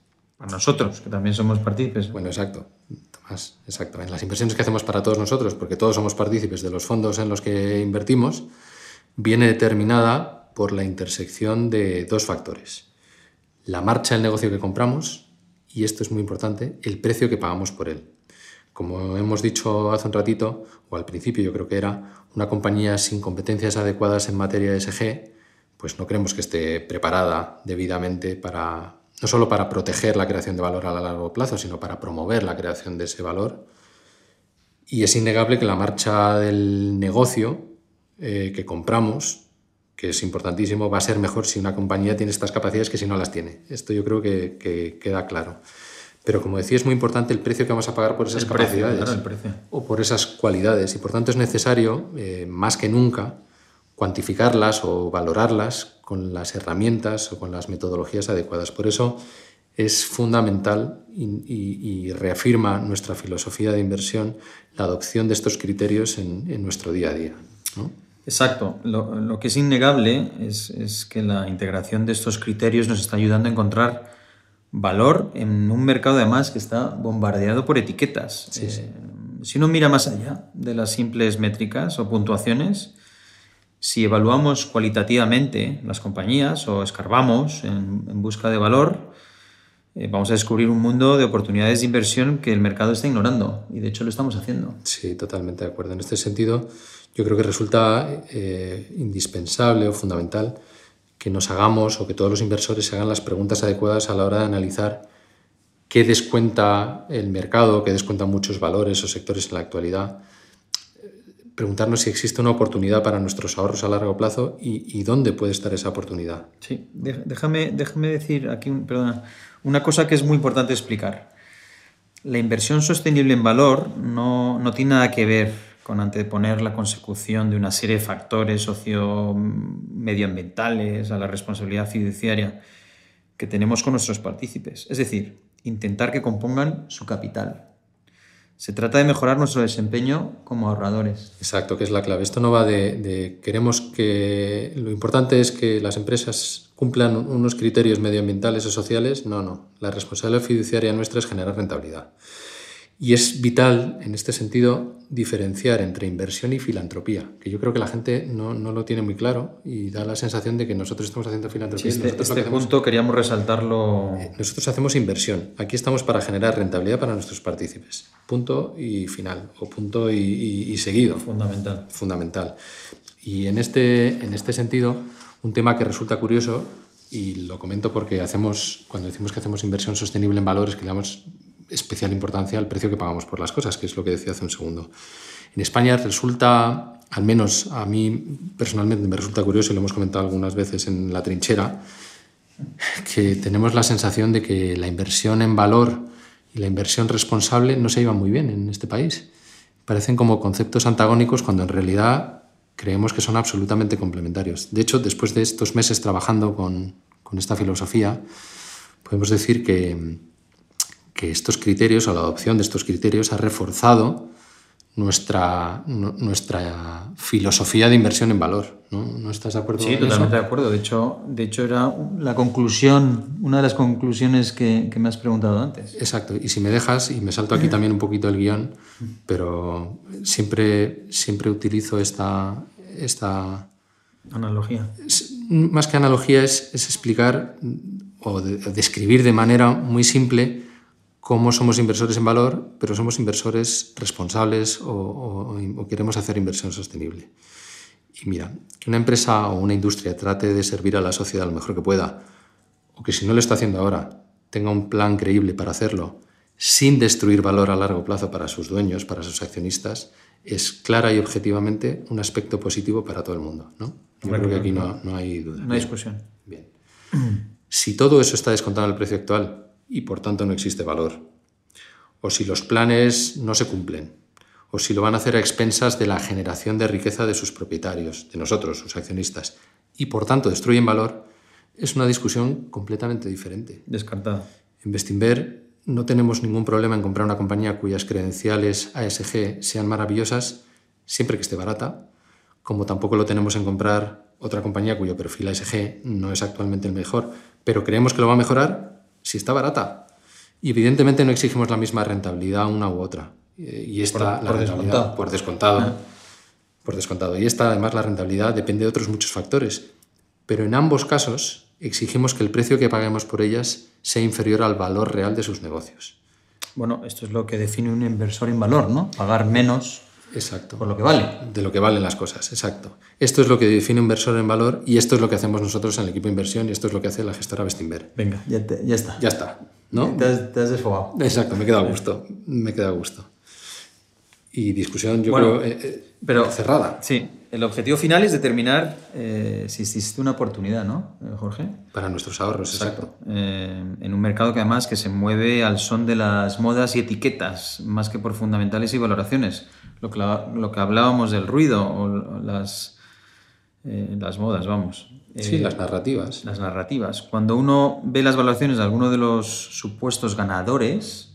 para nosotros, que también somos partícipes. Bueno, exacto. Tomás, exacto. En las inversiones que hacemos para todos nosotros, porque todos somos partícipes de los fondos en los que invertimos, viene determinada por la intersección de dos factores. La marcha del negocio que compramos y esto es muy importante, el precio que pagamos por él. Como hemos dicho hace un ratito, o al principio yo creo que era, una compañía sin competencias adecuadas en materia de SG, pues no creemos que esté preparada debidamente para, no solo para proteger la creación de valor a largo plazo, sino para promover la creación de ese valor. Y es innegable que la marcha del negocio eh, que compramos que es importantísimo, va a ser mejor si una compañía tiene estas capacidades que si no las tiene. Esto yo creo que, queda claro. Pero como decía, es muy importante el precio que vamos a pagar por esas capacidades o por esas cualidades. Y por tanto es necesario, eh, más que nunca, cuantificarlas o valorarlas con las herramientas o con las metodologías adecuadas. Por eso es fundamental y, reafirma nuestra filosofía de inversión la adopción de estos criterios en, en nuestro día a día. ¿no? Exacto. Lo, que es innegable es, que la integración de estos criterios nos está ayudando a encontrar valor en un mercado además que está bombardeado por etiquetas. Eh, si uno mira más allá de las simples métricas o puntuaciones, si evaluamos cualitativamente las compañías o escarbamos en, busca de valor, eh, vamos a descubrir un mundo de oportunidades de inversión que el mercado está ignorando y de hecho lo estamos haciendo. Sí, totalmente de acuerdo. En este sentido, yo creo que resulta eh, indispensable o fundamental que nos hagamos o que todos los inversores se hagan las preguntas adecuadas a la hora de analizar qué descuenta el mercado, qué descuentan muchos valores o sectores en la actualidad. Preguntarnos si existe una oportunidad para nuestros ahorros a largo plazo y, dónde puede estar esa oportunidad. Sí, déjame, déjame decir aquí, perdona, una cosa que es muy importante explicar. La inversión sostenible en valor no, tiene nada que ver con anteponer la consecución de una serie de factores socio-medioambientales a la responsabilidad fiduciaria que tenemos con nuestros partícipes. Es decir, intentar que compongan su capital. Se trata de mejorar nuestro desempeño como ahorradores. Exacto, que es la clave. Esto no va de, de queremos que lo importante es que las empresas cumplan unos criterios medioambientales o sociales, no, no. La responsabilidad fiduciaria nuestra es generar rentabilidad. Y es vital, en este sentido, diferenciar entre inversión y filantropía, que yo creo que la gente no, no lo tiene muy claro y da la sensación de que nosotros estamos haciendo filantropía. Sí, este, este punto queríamos resaltarlo. Eh, nosotros hacemos inversión. Aquí estamos para generar rentabilidad para nuestros partícipes. Punto y final, o punto y, y seguido. Fundamental. Fundamental. Y en este, en este sentido, un tema que resulta curioso, y lo comento porque hacemos, cuando decimos que hacemos inversión sostenible en valores, que le damos especial importancia al precio que pagamos por las cosas, que es lo que decía hace un segundo. En España resulta, al menos a mí personalmente me resulta curioso, y lo hemos comentado algunas veces en la trinchera, que tenemos la sensación de que la inversión en valor y la inversión responsable no se llevan muy bien en este país. Parecen como conceptos antagónicos cuando en realidad creemos que son absolutamente complementarios. De hecho, después de estos meses trabajando con, esta filosofía, podemos decir que, que, estos criterios o la adopción de estos criterios ha reforzado nuestra, nuestra filosofía de inversión en valor. ¿No, estás de acuerdo? Sí, totalmente de acuerdo. De hecho, de hecho, era la conclusión, una de las conclusiones que, que, me has preguntado antes. Exacto. Y si me dejas, y me salto aquí también un poquito el guion, pero siempre, siempre utilizo esta, esta analogía. Más que analogía es, es explicar o describir de manera muy simple cómo somos inversores en valor, pero somos inversores responsables o, queremos hacer inversión sostenible. Y mira, que una empresa o una industria trate de servir a la sociedad lo mejor que pueda, o que si no lo está haciendo ahora, tenga un plan creíble para hacerlo, sin destruir valor a largo plazo para sus dueños, para sus accionistas, es clara y objetivamente un aspecto positivo para todo el mundo. ¿no? Yo creo que aquí no, no hay duda. No hay discusión. Bien. Si todo eso está descontado en el precio actual, y por tanto no existe valor. O si los planes no se cumplen, o si lo van a hacer a expensas de la generación de riqueza de sus propietarios, de nosotros, sus accionistas, y por tanto destruyen valor, es una discusión completamente diferente. Descartada. En Bestinver no tenemos ningún problema en comprar una compañía cuyas credenciales ASG sean maravillosas siempre que esté barata, como tampoco lo tenemos en comprar otra compañía cuyo perfil ASG no es actualmente el mejor, pero creemos que lo va a mejorar si está barata. Y evidentemente no exigimos la misma rentabilidad una u otra. Y esta, por, descontado. Por descontado. Ah. Por descontado. Y esta, además, la rentabilidad depende de otros muchos factores. Pero en ambos casos exigimos que el precio que paguemos por ellas sea inferior al valor real de sus negocios. Bueno, esto es lo que define un inversor en valor, ¿no? Pagar menos Exacto. Por lo que vale. De lo que valen las cosas, exacto. Esto es lo que define un inversor en valor y esto es lo que hacemos nosotros en el equipo de inversión y esto es lo que hace la gestora Bestinver. Venga, ya, ya está. Ya está, ¿no? Te has, desfogado. Exacto, me queda a gusto, me queda a gusto. Y discusión, yo creo, eh, eh, pero, cerrada. Sí, el objetivo final es determinar eh, si existe una oportunidad, ¿no, Jorge? Para nuestros ahorros, exacto. en un mercado que además que se mueve al son de las modas y etiquetas, más que por fundamentales y valoraciones lo que, lo que hablábamos del ruido o las, eh, las modas, vamos. Sí, las narrativas. Las narrativas. Cuando uno ve las valoraciones de alguno de los supuestos ganadores,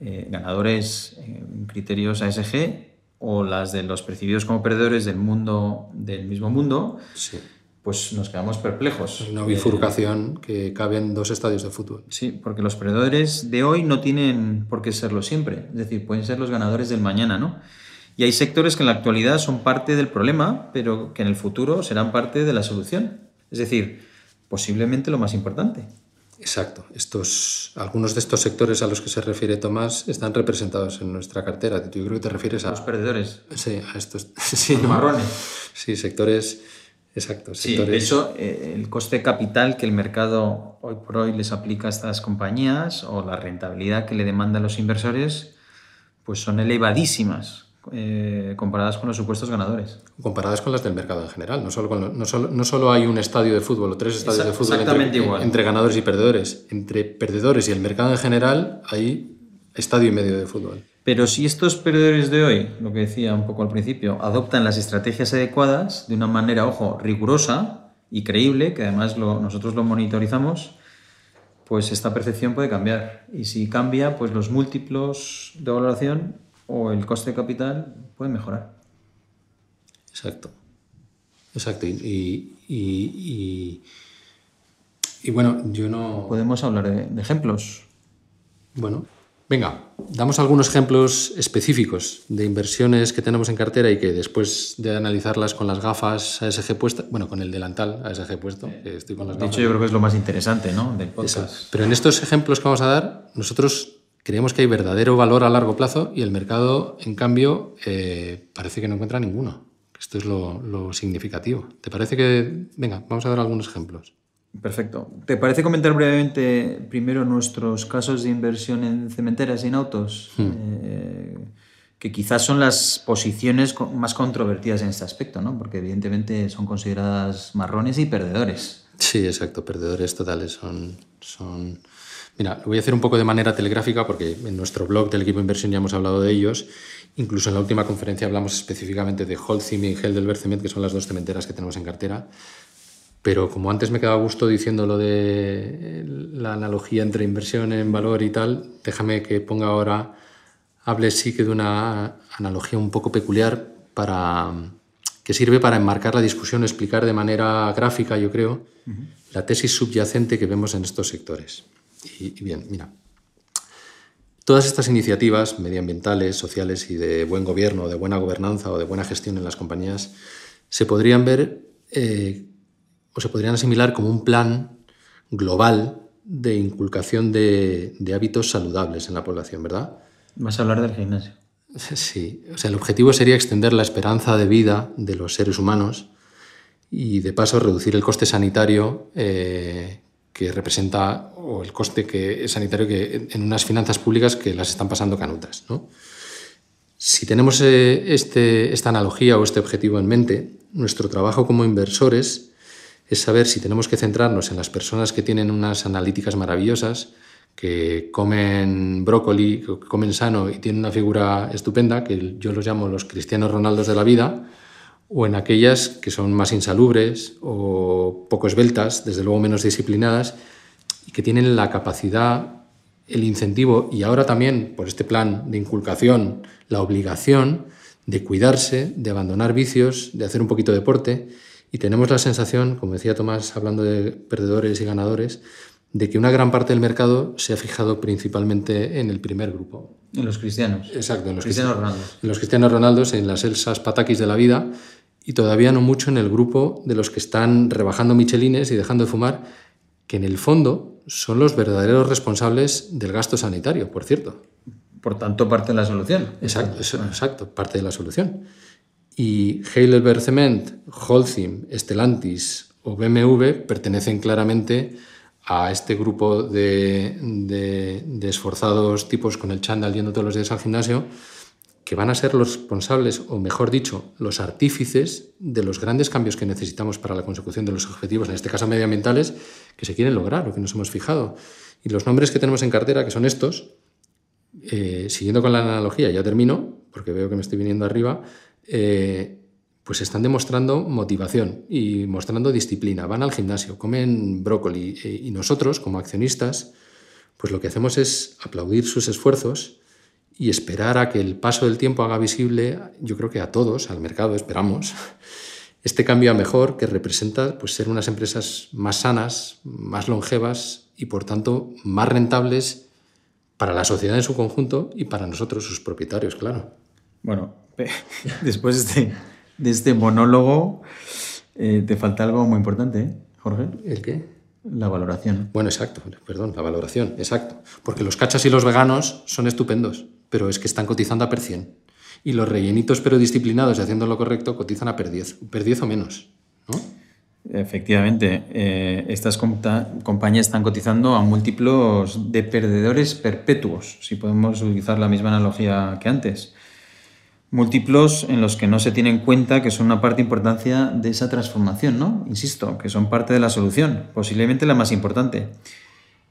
eh, ganadores en criterios ASG, o las de los percibidos como perdedores del mundo del mismo mundo, sí pues nos quedamos perplejos. Una bifurcación que cabe en dos estadios de fútbol. Sí, porque los perdedores de hoy no tienen por qué serlo siempre, es decir, pueden ser los ganadores del mañana, ¿no? Y hay sectores que en la actualidad son parte del problema, pero que en el futuro serán parte de la solución. Es decir, posiblemente lo más importante. Exacto. Estos, algunos de estos sectores a los que se refiere Tomás están representados en nuestra cartera. Yo creo que te refieres a... Los perdedores. Sí, a estos... [LAUGHS] Sí, Los marrones. Sí, sectores... Exacto. Sí, de hecho, eh, el coste capital que el mercado hoy por hoy les aplica a estas compañías o la rentabilidad que le demanda a los inversores, pues son elevadísimas eh, comparadas con los supuestos ganadores. comparadas con las del mercado en general. No solo, con lo- no solo, no solo hay un estadio de fútbol o tres estadios de fútbol exactamente entre, igual. entre ganadores y perdedores. Entre perdedores y el mercado en general hay estadio y medio de fútbol. Pero si estos perdedores de hoy, lo que decía un poco al principio, adoptan las estrategias adecuadas de una manera, ojo, rigurosa y creíble, que además lo- nosotros lo monitorizamos, pues esta percepción puede cambiar. Y si cambia, pues los múltiplos de valoración o el coste de capital pueden mejorar. Exacto. Exacto. Y, y, y- y- y bueno, yo no... Podemos hablar de, de ejemplos. Bueno, venga, damos algunos ejemplos específicos de inversiones que tenemos en cartera y que después de analizarlas con las gafas ASG puestas, bueno, con el delantal ASG puesto, que estoy con las De hecho, yo creo que es lo más interesante ¿no? del podcast. Pero en estos ejemplos que vamos a dar, nosotros creemos que hay verdadero valor a largo plazo y el mercado, en cambio, eh, parece que no encuentra ninguno. Esto es lo, lo significativo. ¿Te parece que... Venga, vamos a dar algunos ejemplos. Perfecto. ¿Te parece comentar brevemente primero nuestros casos de inversión en cementeras y en autos? Eh, que quizás son las posiciones más controvertidas en este aspecto, ¿no? Porque evidentemente son consideradas marrones y perdedores. Sí, exacto, perdedores totales son, son... Mira, lo voy a hacer un poco de manera telegráfica porque en nuestro blog del equipo de inversión ya hemos hablado de ellos. Incluso en la última conferencia hablamos específicamente de Holcim y Heidelberg Cement, que son las dos cementeras que tenemos en cartera. Pero como antes me quedaba a gusto diciendo lo de eh, la analogía entre inversión en valor y tal, déjame que ponga ahora, hable sí que de una analogía un poco peculiar para, que sirve para enmarcar la discusión, explicar de manera gráfica, yo creo, la tesis subyacente que vemos en estos sectores. Y, y bien, mira, todas estas iniciativas medioambientales, sociales y de buen gobierno, de buena gobernanza o de buena gestión en las compañías se podrían ver eh, o se podrían asimilar como un plan global de inculcación de, de hábitos saludables en la población, ¿verdad? Vas a hablar del gimnasio. [LAUGHS] Sí, o sea, el objetivo sería extender la esperanza de vida de los seres humanos y de paso reducir el coste sanitario eh, que representa, o el coste que, sanitario que en unas finanzas públicas que las están pasando canutas. ¿no? Si tenemos eh, este, esta analogía o este objetivo en mente, nuestro trabajo como inversores es saber si tenemos que centrarnos en las personas que tienen unas analíticas maravillosas, que comen brócoli, que comen sano y tienen una figura estupenda, que yo los llamo los cristianos Ronaldos de la vida, o en aquellas que son más insalubres o poco esbeltas, desde luego menos disciplinadas, y que tienen la capacidad, el incentivo y ahora también por este plan de inculcación, la obligación de cuidarse, de abandonar vicios, de hacer un poquito de deporte. Y tenemos la sensación, como decía Tomás hablando de perdedores y ganadores, de que una gran parte del mercado se ha fijado principalmente en el primer grupo. En los cristianos. Exacto, en los Cristianos cristianos Ronaldos. En los cristianos Ronaldos, en las Elsas Patakis de la vida, y todavía no mucho en el grupo de los que están rebajando michelines y dejando de fumar, que en el fondo son los verdaderos responsables del gasto sanitario, por cierto. Por tanto, parte de la solución. Exacto, exacto, parte de la solución. Y Heidelberg Cement, Holcim, Stellantis o BMW pertenecen claramente a este grupo de, esforzados tipos con el chándal yendo todos los días al gimnasio, que van a ser los responsables, o mejor dicho, los artífices de los grandes cambios que necesitamos para la consecución de los objetivos, en este caso medioambientales, que se quieren lograr o que nos hemos fijado. Y los nombres que tenemos en cartera, que son estos, eh, siguiendo con la analogía, ya termino, porque veo que me estoy viniendo arriba, eh, pues están demostrando motivación y mostrando disciplina. Van al gimnasio, comen brócoli eh, y nosotros, como accionistas, pues lo que hacemos es aplaudir sus esfuerzos y esperar a que el paso del tiempo haga visible, yo creo que a todos, al mercado, esperamos, [LAUGHS] este cambio a mejor que representa pues, ser unas empresas más sanas, más longevas y por tanto más rentables para la sociedad en su conjunto y para nosotros, sus propietarios, claro. Bueno, [LAUGHS] después de, de este monólogo, eh, te falta algo muy importante, ¿eh, Jorge. ¿El qué? la valoración. Bueno, exacto, perdón, la valoración, exacto. Porque los cachas y los veganos son estupendos, pero es que están cotizando a per 100. Y los rellenitos pero disciplinados y haciendo lo correcto cotizan a per 10, per 10 o menos, ¿no? Efectivamente, eh, estas compañías están cotizando a múltiplos de perdedores perpetuos, si podemos utilizar la misma analogía que antes. Múltiplos en los que no se tiene en cuenta que son una parte importancia de esa transformación, ¿no? Insisto, que son parte de la solución, posiblemente la más importante.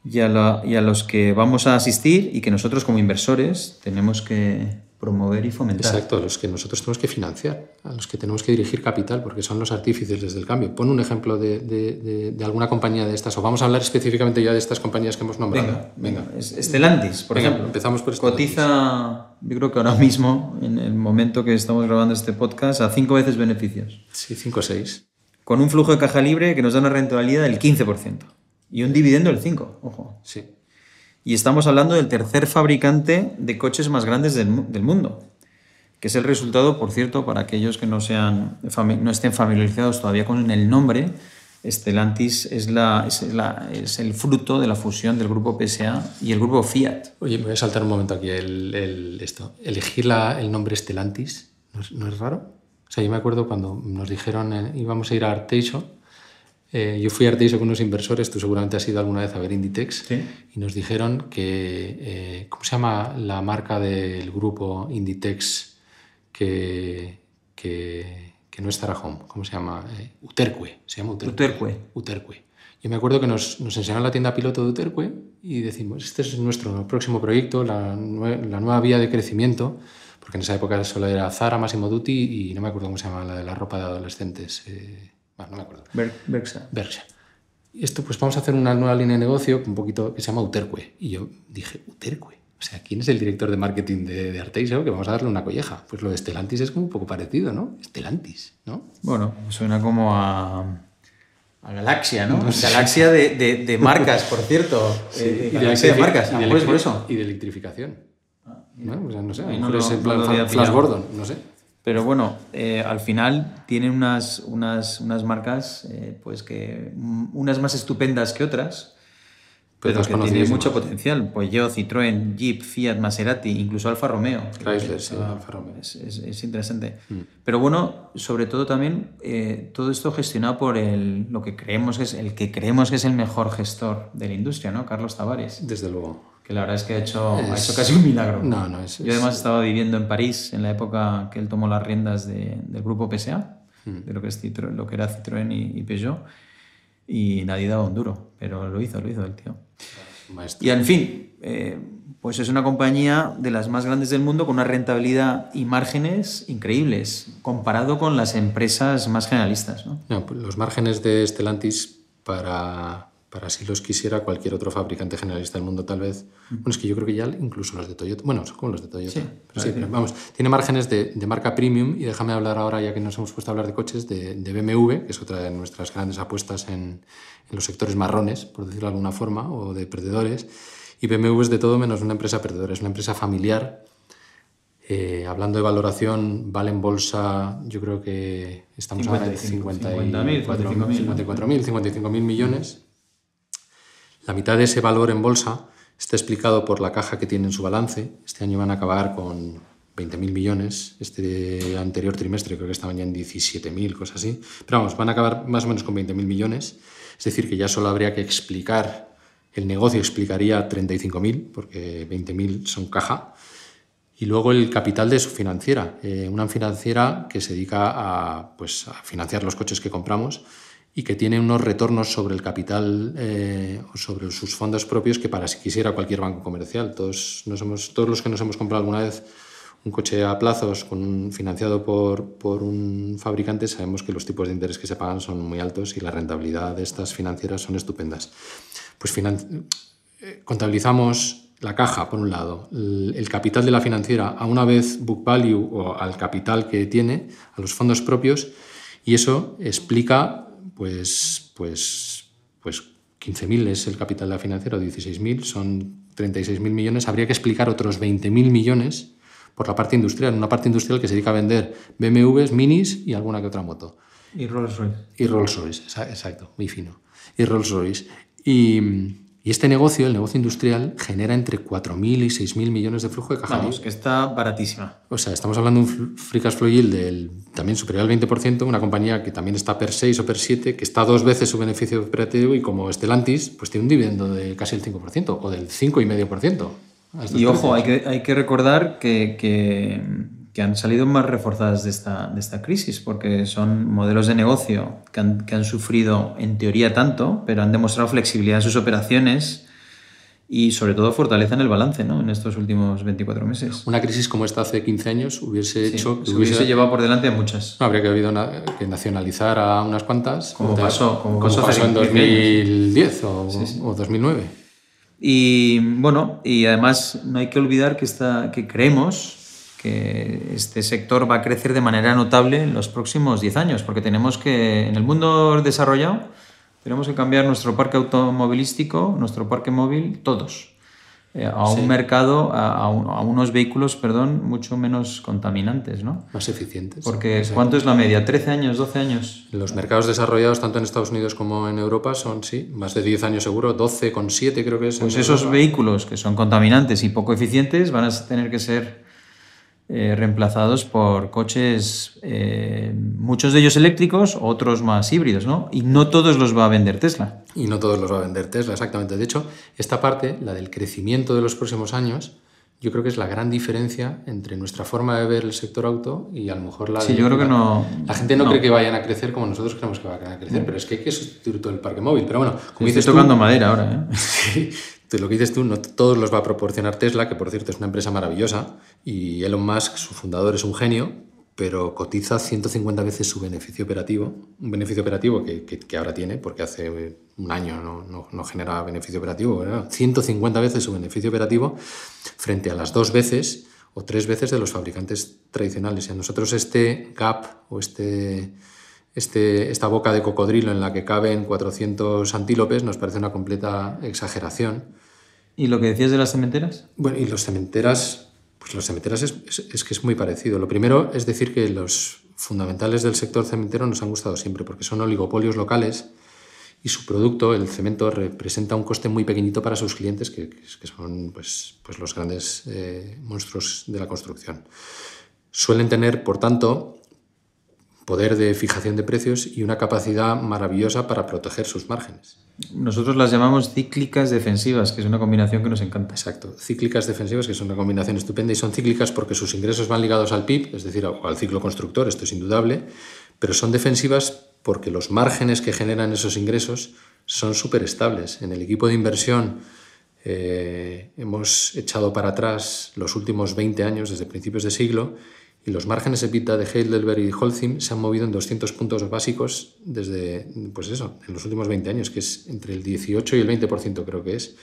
Y a, y a los que vamos a asistir y que nosotros como inversores tenemos que, promover y fomentar. Exacto, a los que nosotros tenemos que financiar, a los que tenemos que dirigir capital, porque son los artífices del cambio. Pon un ejemplo de, de, alguna compañía de estas, o vamos a hablar específicamente ya de estas compañías que hemos nombrado. Venga, venga. Estelantis, por ejemplo. Empezamos por Cotiza, yo creo que ahora mismo, en el momento que estamos grabando este podcast, a cinco veces beneficios. Sí, cinco o seis. Con un flujo de caja libre que nos da una rentabilidad del 15%. Y un dividendo del 5%, ojo. Sí. Y estamos hablando del tercer fabricante de coches más grandes del, mundo, que es el resultado, por cierto, para aquellos que no, sean, no estén familiarizados todavía con el nombre, Stellantis es, la, es, el fruto de la fusión del grupo PSA y el grupo Fiat. Oye, me voy a saltar un momento aquí. El, esto. Elegir el nombre Stellantis ¿no es, raro. O sea, yo me acuerdo cuando nos dijeron eh, íbamos a ir a Arteixo eh, yo fui a Arteiso con unos inversores, tú seguramente has ido alguna vez a ver Inditex, y nos dijeron que, eh, ¿cómo se llama la marca del grupo Inditex que, que, que no es Home? ¿Cómo se llama? Eh, Uterque, se llama Uterque. Uterque. Yo me acuerdo que nos, nos, enseñaron la tienda piloto de Uterque y decimos, este es nuestro próximo proyecto, la, la nueva vía de crecimiento, porque en esa época solo era Zara, Massimo Dutti y no me acuerdo cómo se llama la de la ropa de adolescentes. Bueno, no me acuerdo. Berkshire. Berkshire. Y esto, pues vamos a hacer una nueva línea de negocio un poquito que se llama Uterque. Y yo dije, Uterque. O sea, ¿quién es el director de marketing de, de Arteiso? Que vamos a darle una colleja. Pues lo de Stellantis es como un poco parecido, ¿no? Stellantis, ¿no? Bueno, suena como a, a Galaxia, ¿no? Galaxia de, de, marcas, por cierto. [LAUGHS] Sí, eh, y galaxia de, marcas, y de, por eso. Y de electrificación. Ah, ¿no? O sea, no sé, a lo mejor es en plan Flash Gordon, no sé. Pero bueno, eh, al final tienen unas, unas, unas marcas, eh, pues que unas más estupendas que otras, pero que tienen mucho potencial. Pues yo, Citroën, Jeep, Fiat, Maserati, incluso Alfa Romeo. Chrysler, sí, Alfa Romeo. Es, es, interesante. Mm. Pero bueno, sobre todo también eh, todo esto gestionado por el, lo que creemos que es el que creemos que es el mejor gestor de la industria, ¿no? Carlos Tavares. Desde luego que la verdad es que ha hecho, ha hecho casi un milagro. No, no, es, Yo además estaba viviendo en París en la época que él tomó las riendas de, del grupo PSA, hmm. de lo que, es lo que era Citroën y, Peugeot, y nadie daba un duro, pero lo hizo, lo hizo el tío. Y en fin, eh, pues es una compañía de las más grandes del mundo con una rentabilidad y márgenes increíbles, comparado con las empresas más generalistas. ¿no? no pues los márgenes de Stellantis para para si los quisiera cualquier otro fabricante generalista del mundo, tal vez. Bueno, es que yo creo que ya incluso los de Toyota, bueno, son como los de Toyota. Sí, pero sí, vamos, tiene márgenes de, de, marca premium y déjame hablar ahora, ya que nos hemos puesto a hablar de coches, de, de BMW, que es otra de nuestras grandes apuestas en, en, los sectores marrones, por decirlo de alguna forma, o de perdedores. Y BMW es de todo menos una empresa perdedora, es una empresa familiar. Eh, hablando de valoración, vale en bolsa, yo creo que estamos 50, ahora en 54.000, 55.000 millones la mitad de ese valor en bolsa está explicado por la caja que tiene en su balance. Este año van a acabar con 20.000 millones. Este anterior trimestre creo que estaban ya en 17.000, cosas así. Pero vamos, van a acabar más o menos con 20.000 millones. Es decir, que ya solo habría que explicar, el negocio explicaría 35.000, porque 20.000 son caja. Y luego el capital de su financiera, eh, una financiera que se dedica a, pues, a financiar los coches que compramos y que tiene unos retornos sobre el capital eh, sobre sus fondos propios que para si quisiera cualquier banco comercial. Todos, nos hemos, todos los que nos hemos comprado alguna vez un coche a plazos con financiado por, por un fabricante sabemos que los tipos de interés que se pagan son muy altos y la rentabilidad de estas financieras son estupendas. Pues eh, contabilizamos la caja, por un lado, el, el, capital de la financiera a una vez book value o al capital que tiene, a los fondos propios, y eso explica pues, pues, pues 15.000 es el capital de la financiera, o 16.000, son 36.000 millones. Habría que explicar otros 20.000 millones por la parte industrial, una parte industrial que se dedica a vender BMWs, minis y alguna que otra moto. Y Rolls Royce. Y Rolls Royce, exacto, muy fino. Y Rolls Royce. Y, y este negocio, el negocio industrial, genera entre 4.000 y 6.000 millones de flujo de caja Vamos, que está baratísima. O sea, estamos hablando de un free cash flow yield del también superior al 20%, una compañía que también está per 6 o per 7, que está dos veces su beneficio operativo y como Stellantis, pues tiene un dividendo de casi el 5% o del 5,5%. Y ojo, hay que, hay que recordar que, que, que, han salido más reforzadas de esta, de esta crisis, porque son modelos de negocio que han, que han sufrido en teoría tanto, pero han demostrado flexibilidad en sus operaciones y sobre todo fortaleza en el balance ¿no? en estos últimos 24 meses. Una crisis como esta hace 15 años hubiese Sí, hecho... se hubiese llevado por delante a muchas. No, habría que, habido na- que nacionalizar a unas cuantas. Como pasó- como pasó hace en 15 años. 2010 o, o 2009. Y bueno, y además no hay que olvidar que, esta, que creemos que este sector va a crecer de manera notable en los próximos 10 años, porque tenemos que, en el mundo desarrollado, tenemos que cambiar nuestro parque automovilístico, nuestro parque móvil, todos, eh, a un mercado, a, a un- a unos vehículos, perdón, mucho menos contaminantes, ¿no? Más eficientes. Porque ¿cuánto es la media? ¿13 años, 12 años? Los mercados desarrollados, tanto en Estados Unidos como en Europa, son, sí, más de 10 años seguro, 12,7 creo que es. Pues esos Europa. vehículos que son contaminantes y poco eficientes van a tener que ser eh, reemplazados por coches, eh, muchos de ellos eléctricos, otros más híbridos, ¿no? Y no todos los va a vender Tesla. Y no todos los va a vender Tesla, exactamente. De hecho, esta parte, la del crecimiento de los próximos años, yo creo que es la gran diferencia entre nuestra forma de ver el sector auto y a lo mejor la Sí, de- yo creo que no- La gente no, no. cree que vayan a crecer como nosotros creemos que van a crecer, pero es que hay que sustituir todo el parque móvil. Pero bueno, como Estoy dices tú, tocando madera ahora, ¿eh? [LAUGHS] Sí, tú- lo que dices tú, no todos los va a proporcionar Tesla, que por cierto es una empresa maravillosa, y Elon Musk, su fundador, es un genio, pero cotiza 150 veces su beneficio operativo, un beneficio operativo que, ahora tiene, porque hace un año no, no- no genera beneficio operativo, ¿verdad? 150 veces su beneficio operativo frente a las dos veces o tres veces de los fabricantes tradicionales. Y a nosotros este gap o este este, esta boca de cocodrilo en la que caben 400 antílopes nos parece una completa exageración. ¿Y lo que decías de las cementeras? Bueno, y los cementeras, pues los cementeras es, que es muy parecido. Lo primero es decir que los fundamentales del sector cementero nos han gustado siempre porque son oligopolios locales y su producto, el cemento, representa un coste muy pequeñito para sus clientes, que, que son pues, pues los grandes eh, monstruos de la construcción. Suelen tener, por tanto, poder de fijación de precios y una capacidad maravillosa para proteger sus márgenes. Nosotros las llamamos cíclicas defensivas, que es una combinación que nos encanta. Exacto. Cíclicas defensivas, que es una combinación estupenda, y son cíclicas porque sus ingresos van ligados al PIB, es decir, al ciclo constructor, esto es indudable, pero son defensivas porque los márgenes que generan esos ingresos son súper estables. En el equipo de inversión eh, hemos echado para atrás los últimos 20 años, desde principios de siglo, y los márgenes EBITDA de Heidelberg y Holcim se han movido en 200 puntos básicos desde, pues eso, en los últimos 20 años, que es entre el 18 y el 20% creo que es.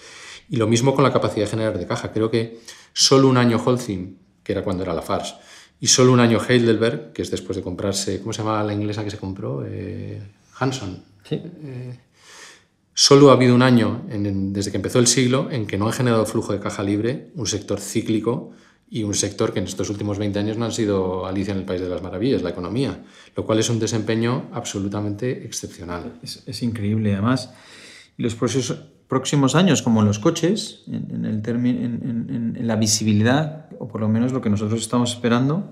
Y lo mismo con la capacidad de generar de caja. Creo que solo un año Holcim, que era cuando era la FARS, y solo un año Heidelberg, que es después de comprarse, ¿cómo se llama la inglesa que se compró? Eh, Hanson. Sí. Solo ha habido un año, en- en- desde que empezó el siglo, en que no han generado flujo de caja libre, un sector cíclico y un sector que en estos últimos 20 años no han sido Alicia en el País de las Maravillas, la economía, lo cual es un desempeño absolutamente excepcional. Es, es increíble, además. Los próximos, próximos años, como en los coches, en, en el en- en la visibilidad, o por lo menos lo que nosotros estamos esperando,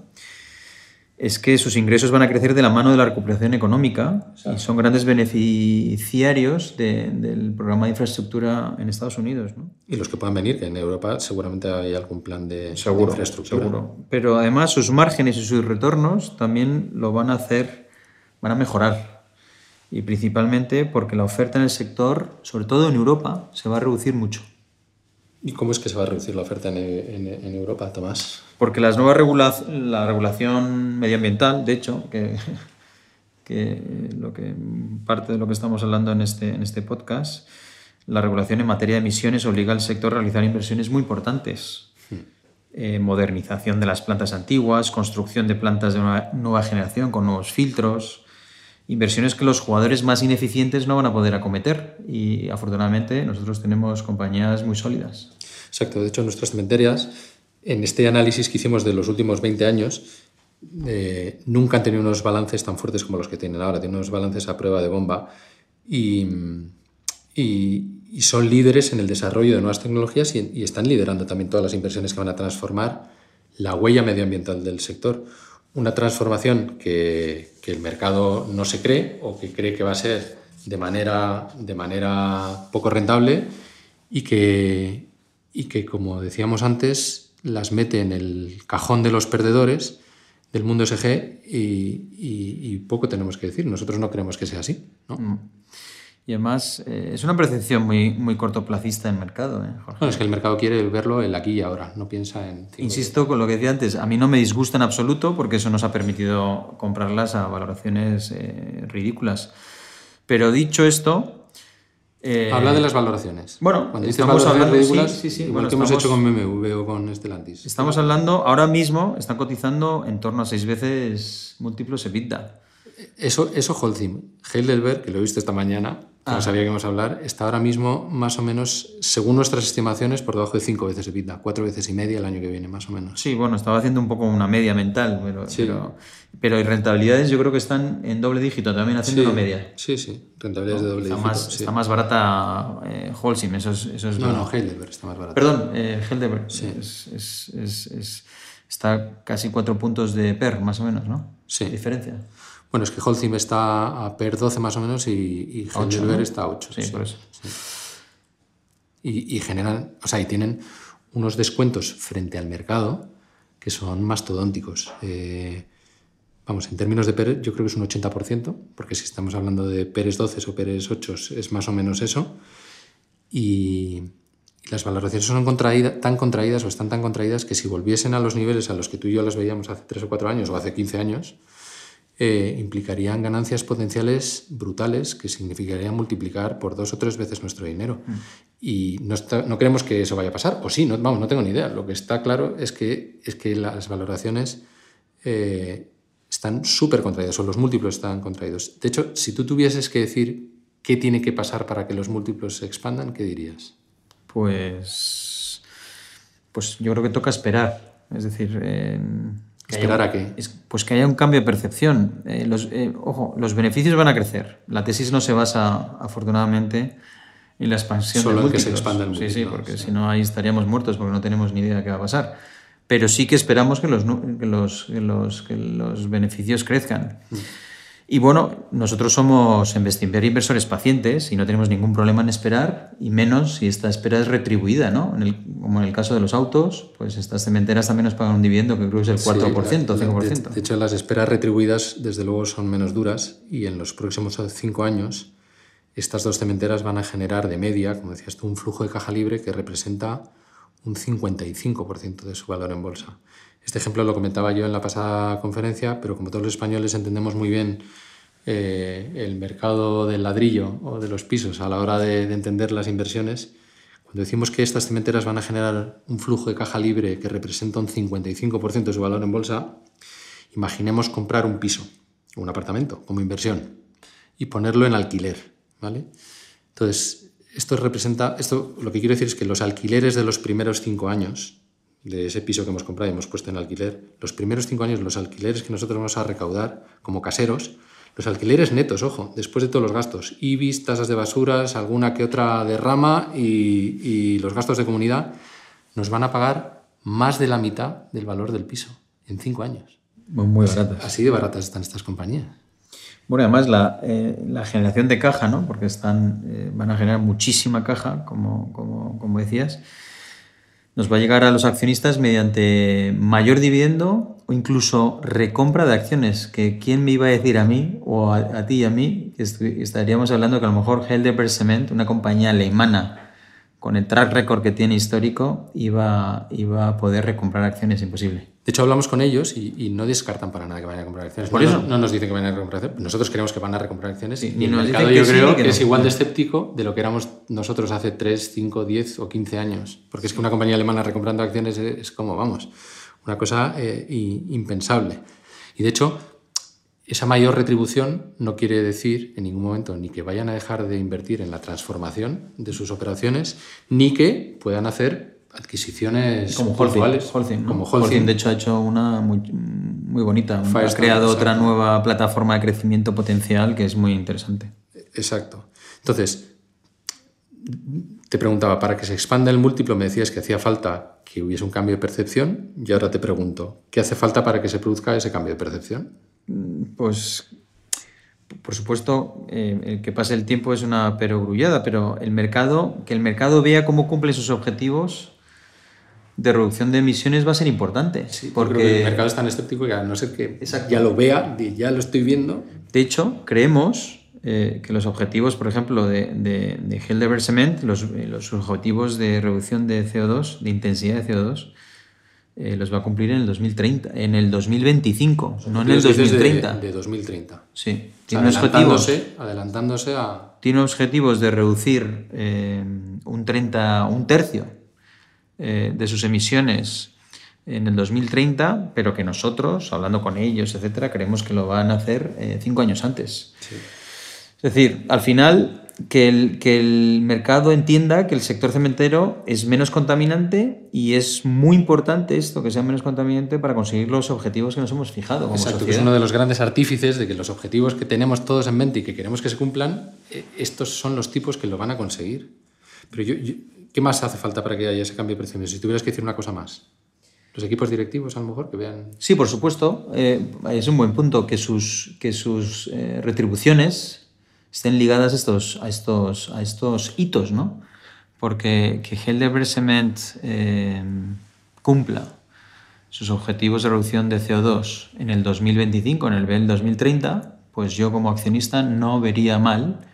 es que sus ingresos van a crecer de la mano de la recuperación económica y son grandes beneficiarios de- del programa de infraestructura en Estados Unidos. ¿no? Y los que puedan venir, que en Europa seguramente hay algún plan de, de Seguro, infraestructura. seguro. Pero además sus márgenes y sus retornos también lo van a hacer, van a mejorar. Y principalmente porque la oferta en el sector, sobre todo en Europa, se va a reducir mucho. ¿Y cómo es que se va a reducir la oferta en, en- en Europa, Tomás? Porque las nuevas regula la regulación medioambiental, de hecho, que, que lo que parte de lo que estamos hablando en este, en este podcast, la regulación en materia de emisiones obliga al sector a realizar inversiones muy importantes. Eh, modernización de las plantas antiguas, construcción de plantas de una nueva generación con nuevos filtros, inversiones que los jugadores más ineficientes no van a poder acometer. Y afortunadamente nosotros tenemos compañías muy sólidas. Exacto, de hecho nuestras cementerias, en este análisis que hicimos de los últimos 20 años, eh, nunca han tenido unos balances tan fuertes como los que tienen ahora, tienen unos balances a prueba de bomba y, y, son líderes en el desarrollo de nuevas tecnologías y, están liderando también todas las inversiones que van a transformar la huella medioambiental del sector. Una transformación que, el mercado no se cree o que cree que va a ser de manera, de manera poco rentable y que, y que, como decíamos antes, las mete en el cajón de los perdedores del mundo SG y, poco tenemos que decir. Nosotros no creemos que sea así. Mm. Y además eh, es una percepción muy, muy cortoplacista del mercado. ¿eh, es que el mercado quiere verlo el aquí y ahora, no piensa en... Insisto con lo que decía antes, a mí no me disgusta en absoluto porque eso nos ha permitido comprarlas a valoraciones eh, ridículas. Pero dicho esto, eh, Habla de las valoraciones. Bueno, Cuando estamos hablando ridículas, sí, sí, igual que hemos hecho con BMW o con Stellantis. Estamos hablando, ahora mismo están cotizando en torno a seis veces múltiplos EBITDA. Eso, eso Holcim. Heidelberg, que lo he visto esta mañana, no ah. sabía que íbamos a hablar, está ahora mismo más o menos, según nuestras estimaciones, por debajo de cinco veces EBITDA, cuatro veces y media el año que viene, más o menos. Sí, bueno, estaba haciendo un poco una media mental, pero, pero, rentabilidades yo creo que están en doble dígito, también haciendo una media. Sí, sí, rentabilidades de doble está dígito. Más, Está más barata eh, Holcim, eso es, eso No, no, Heidelberg está más barata. Perdón, eh, Heidelberg. Sí. Es, es, está casi cuatro puntos de PER, más o menos, ¿no? Sí. diferencia. Bueno, es que Holcim está a PER 12 más o menos y, y Heidelberg está a 8. Sí, por eso. Y, generan, o sea, y tienen unos descuentos frente al mercado que son mastodónticos. Eh, vamos, en términos de PER yo creo que es un 80%, porque si estamos hablando de PERES 12 o PERES 8 es más o menos eso. Y, las valoraciones son tan contraídas o están tan contraídas que si volviesen a los niveles a los que tú y yo las veíamos hace 3 o 4 años o hace 15 años, eh, implicarían ganancias potenciales brutales que significarían multiplicar por dos o tres veces nuestro dinero. Mm. Y no, no, creemos que eso vaya a pasar, o sí, no, vamos, no tengo ni idea. Lo que está claro es que, es que las valoraciones eh, están súper contraídas, o los múltiplos están contraídos. De hecho, si tú tuvieses que decir qué tiene que pasar para que los múltiplos se expandan, ¿qué dirías? Pues, pues yo creo que toca esperar. Es decir, ¿Esperar a qué? pues que haya un cambio de percepción. Eh, los, eh, ojo, los beneficios van a crecer. La tesis no se basa, afortunadamente, en la expansión Solo de en que se expanda el Sí, sí, porque si no ahí estaríamos muertos porque no tenemos ni idea de qué va a pasar. Pero sí que esperamos que los, que los, que los, que los beneficios crezcan. Mm. Y bueno, nosotros somos inversores pacientes y no tenemos ningún problema en esperar, y menos si esta espera es retribuida, ¿no? En el, como en el caso de los autos, pues estas cementeras también nos pagan un dividendo que creo que es el 4%, 5%. De, hecho, las esperas retribuidas, desde luego, son menos duras y en los próximos cinco años estas dos cementeras van a generar de media, como decías tú, un flujo de caja libre que representa un 55% de su valor en bolsa. Este ejemplo lo comentaba yo en la pasada conferencia, pero como todos los españoles entendemos muy bien eh, el mercado del ladrillo o de los pisos a la hora de, entender las inversiones, cuando decimos que estas cementeras van a generar un flujo de caja libre que representa un 55% de su valor en bolsa, imaginemos comprar un piso un apartamento como inversión y ponerlo en alquiler. ¿vale? Entonces, esto representa, esto lo que quiero decir es que los alquileres de los primeros cinco años de ese piso que hemos comprado y hemos puesto en alquiler, los primeros cinco años, los alquileres que nosotros vamos a recaudar como caseros, los alquileres netos, ojo, después de todos los gastos, IBIS, tasas de basuras, alguna que otra derrama y, y los gastos de comunidad, nos van a pagar más de la mitad del valor del piso en cinco años. Muy baratas. Así de baratas están estas compañías. Bueno, además la, eh, la generación de caja, ¿no? porque están, eh, van a generar muchísima caja, como, como, como decías, nos va a llegar a los accionistas mediante mayor dividendo o incluso recompra de acciones, que quién me iba a decir a mí o a, ti y a mí, que estaríamos hablando que a lo mejor Heidelberg Cement, una compañía alemana con el track record que tiene histórico, iba, iba a poder recomprar acciones imposible. De hecho, hablamos con ellos y, no descartan para nada que vayan a comprar acciones. Por eso no, nos dicen que vayan a comprar acciones. Nosotros creemos que van a recomprar acciones. y el mercado yo creo que, es igual de escéptico de lo que éramos nosotros hace 3, 5, 10 o 15 años. Porque es que una compañía alemana recomprando acciones es, como, vamos, una cosa eh, impensable. Y de hecho, esa mayor retribución no quiere decir en ningún momento ni que vayan a dejar de invertir en la transformación de sus operaciones, ni que puedan hacer adquisiciones como Holcim, como Holcim. de hecho ha hecho una muy, muy bonita. Ha Firestone, creado otra nueva plataforma de crecimiento potencial que es muy interesante. Exacto. Entonces, te preguntaba, para que se expanda el múltiplo me decías que hacía falta que hubiese un cambio de percepción y ahora te pregunto, ¿qué hace falta para que se produzca ese cambio de percepción? Pues, por supuesto, eh, el que pase el tiempo es una perogrullada, pero el mercado, que el mercado vea cómo cumple sus objetivos de reducción de emisiones va a ser importante. Yo porque, creo que el mercado es tan escéptico que a no ser que Exacto. ya lo vea, ya lo estoy viendo, de hecho, creemos eh, que los objetivos, por ejemplo, de, de, de Cement, los, eh, los objetivos de reducción de CO2, de intensidad de CO2, eh, los va a cumplir en el 2030, en el 2025, no en el Dices de- 2030. De, 2030. Sí, tiene objetivos. adelantándose, adelantándose a... tiene objetivos de reducir eh, un 30, un tercio eh, de sus emisiones en el 2030, pero que nosotros, hablando con ellos, etcétera, creemos que lo van a hacer eh, cinco años antes. Es decir, al final, que el, que el mercado entienda que el sector cementero es menos contaminante y es muy importante esto, que sea menos contaminante para conseguir los objetivos que nos hemos fijado como Exacto, que es sociedad. uno de los grandes artífices de que los objetivos que tenemos todos en mente y que queremos que se cumplan, eh, estos son los tipos que lo van a conseguir. Pero yo, yo- ¿qué más hace falta para que haya ese cambio de percepción? Si tuvieras que decir una cosa más. Los equipos directivos, a lo mejor, que vean... Sí, por supuesto. eh, es un buen punto que sus, que sus eh, retribuciones estén ligadas a estos, a estos, a estos hitos, ¿no? Porque que Heidelberg Cement eh, cumpla sus objetivos de reducción de CO2 en el 2025, en el BEL 2030, pues yo como accionista no vería mal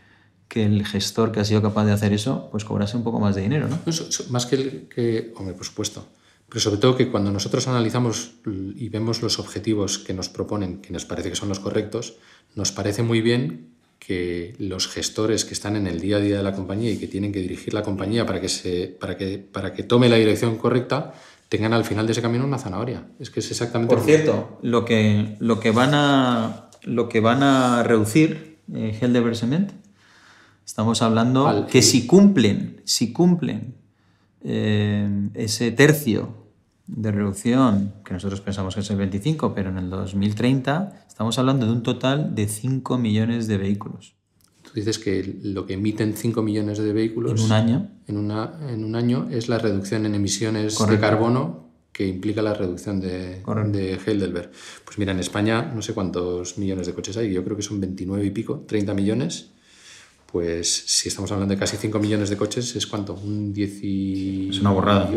que el gestor que ha sido capaz de hacer eso, pues cobrase un poco más de dinero, ¿no? No, so- so- más que, el- que, hombre, por supuesto. Pero sobre todo que cuando nosotros analizamos y vemos los objetivos que nos proponen, que nos parece que son los correctos, nos parece muy bien que los gestores que están en el día a día de la compañía y que tienen que dirigir la compañía para que, se, para que, para que tome la dirección correcta, tengan al final de ese camino una zanahoria. Es que es exactamente Por cierto, lo que, lo que, van, a, lo que van a reducir eh, Heidelberg Cement, estamos hablando Al- que si cumplen, si cumplen eh, ese tercio de reducción, que nosotros pensamos que es el 25, pero en el 2030 estamos hablando de un total de 5 millones de vehículos Tú dices que lo que emiten 5 millones de vehículos en un año. en, una- en un año es la reducción en emisiones Correcto. de carbono que implica la reducción de, de Heidelberg. Pues mira, en España no sé cuántos millones de coches hay, yo creo que son 29 y pico, 30 millones. Pues si estamos hablando de casi 5 millones de coches, ¿es cuánto? Un 18%. Es una borrada.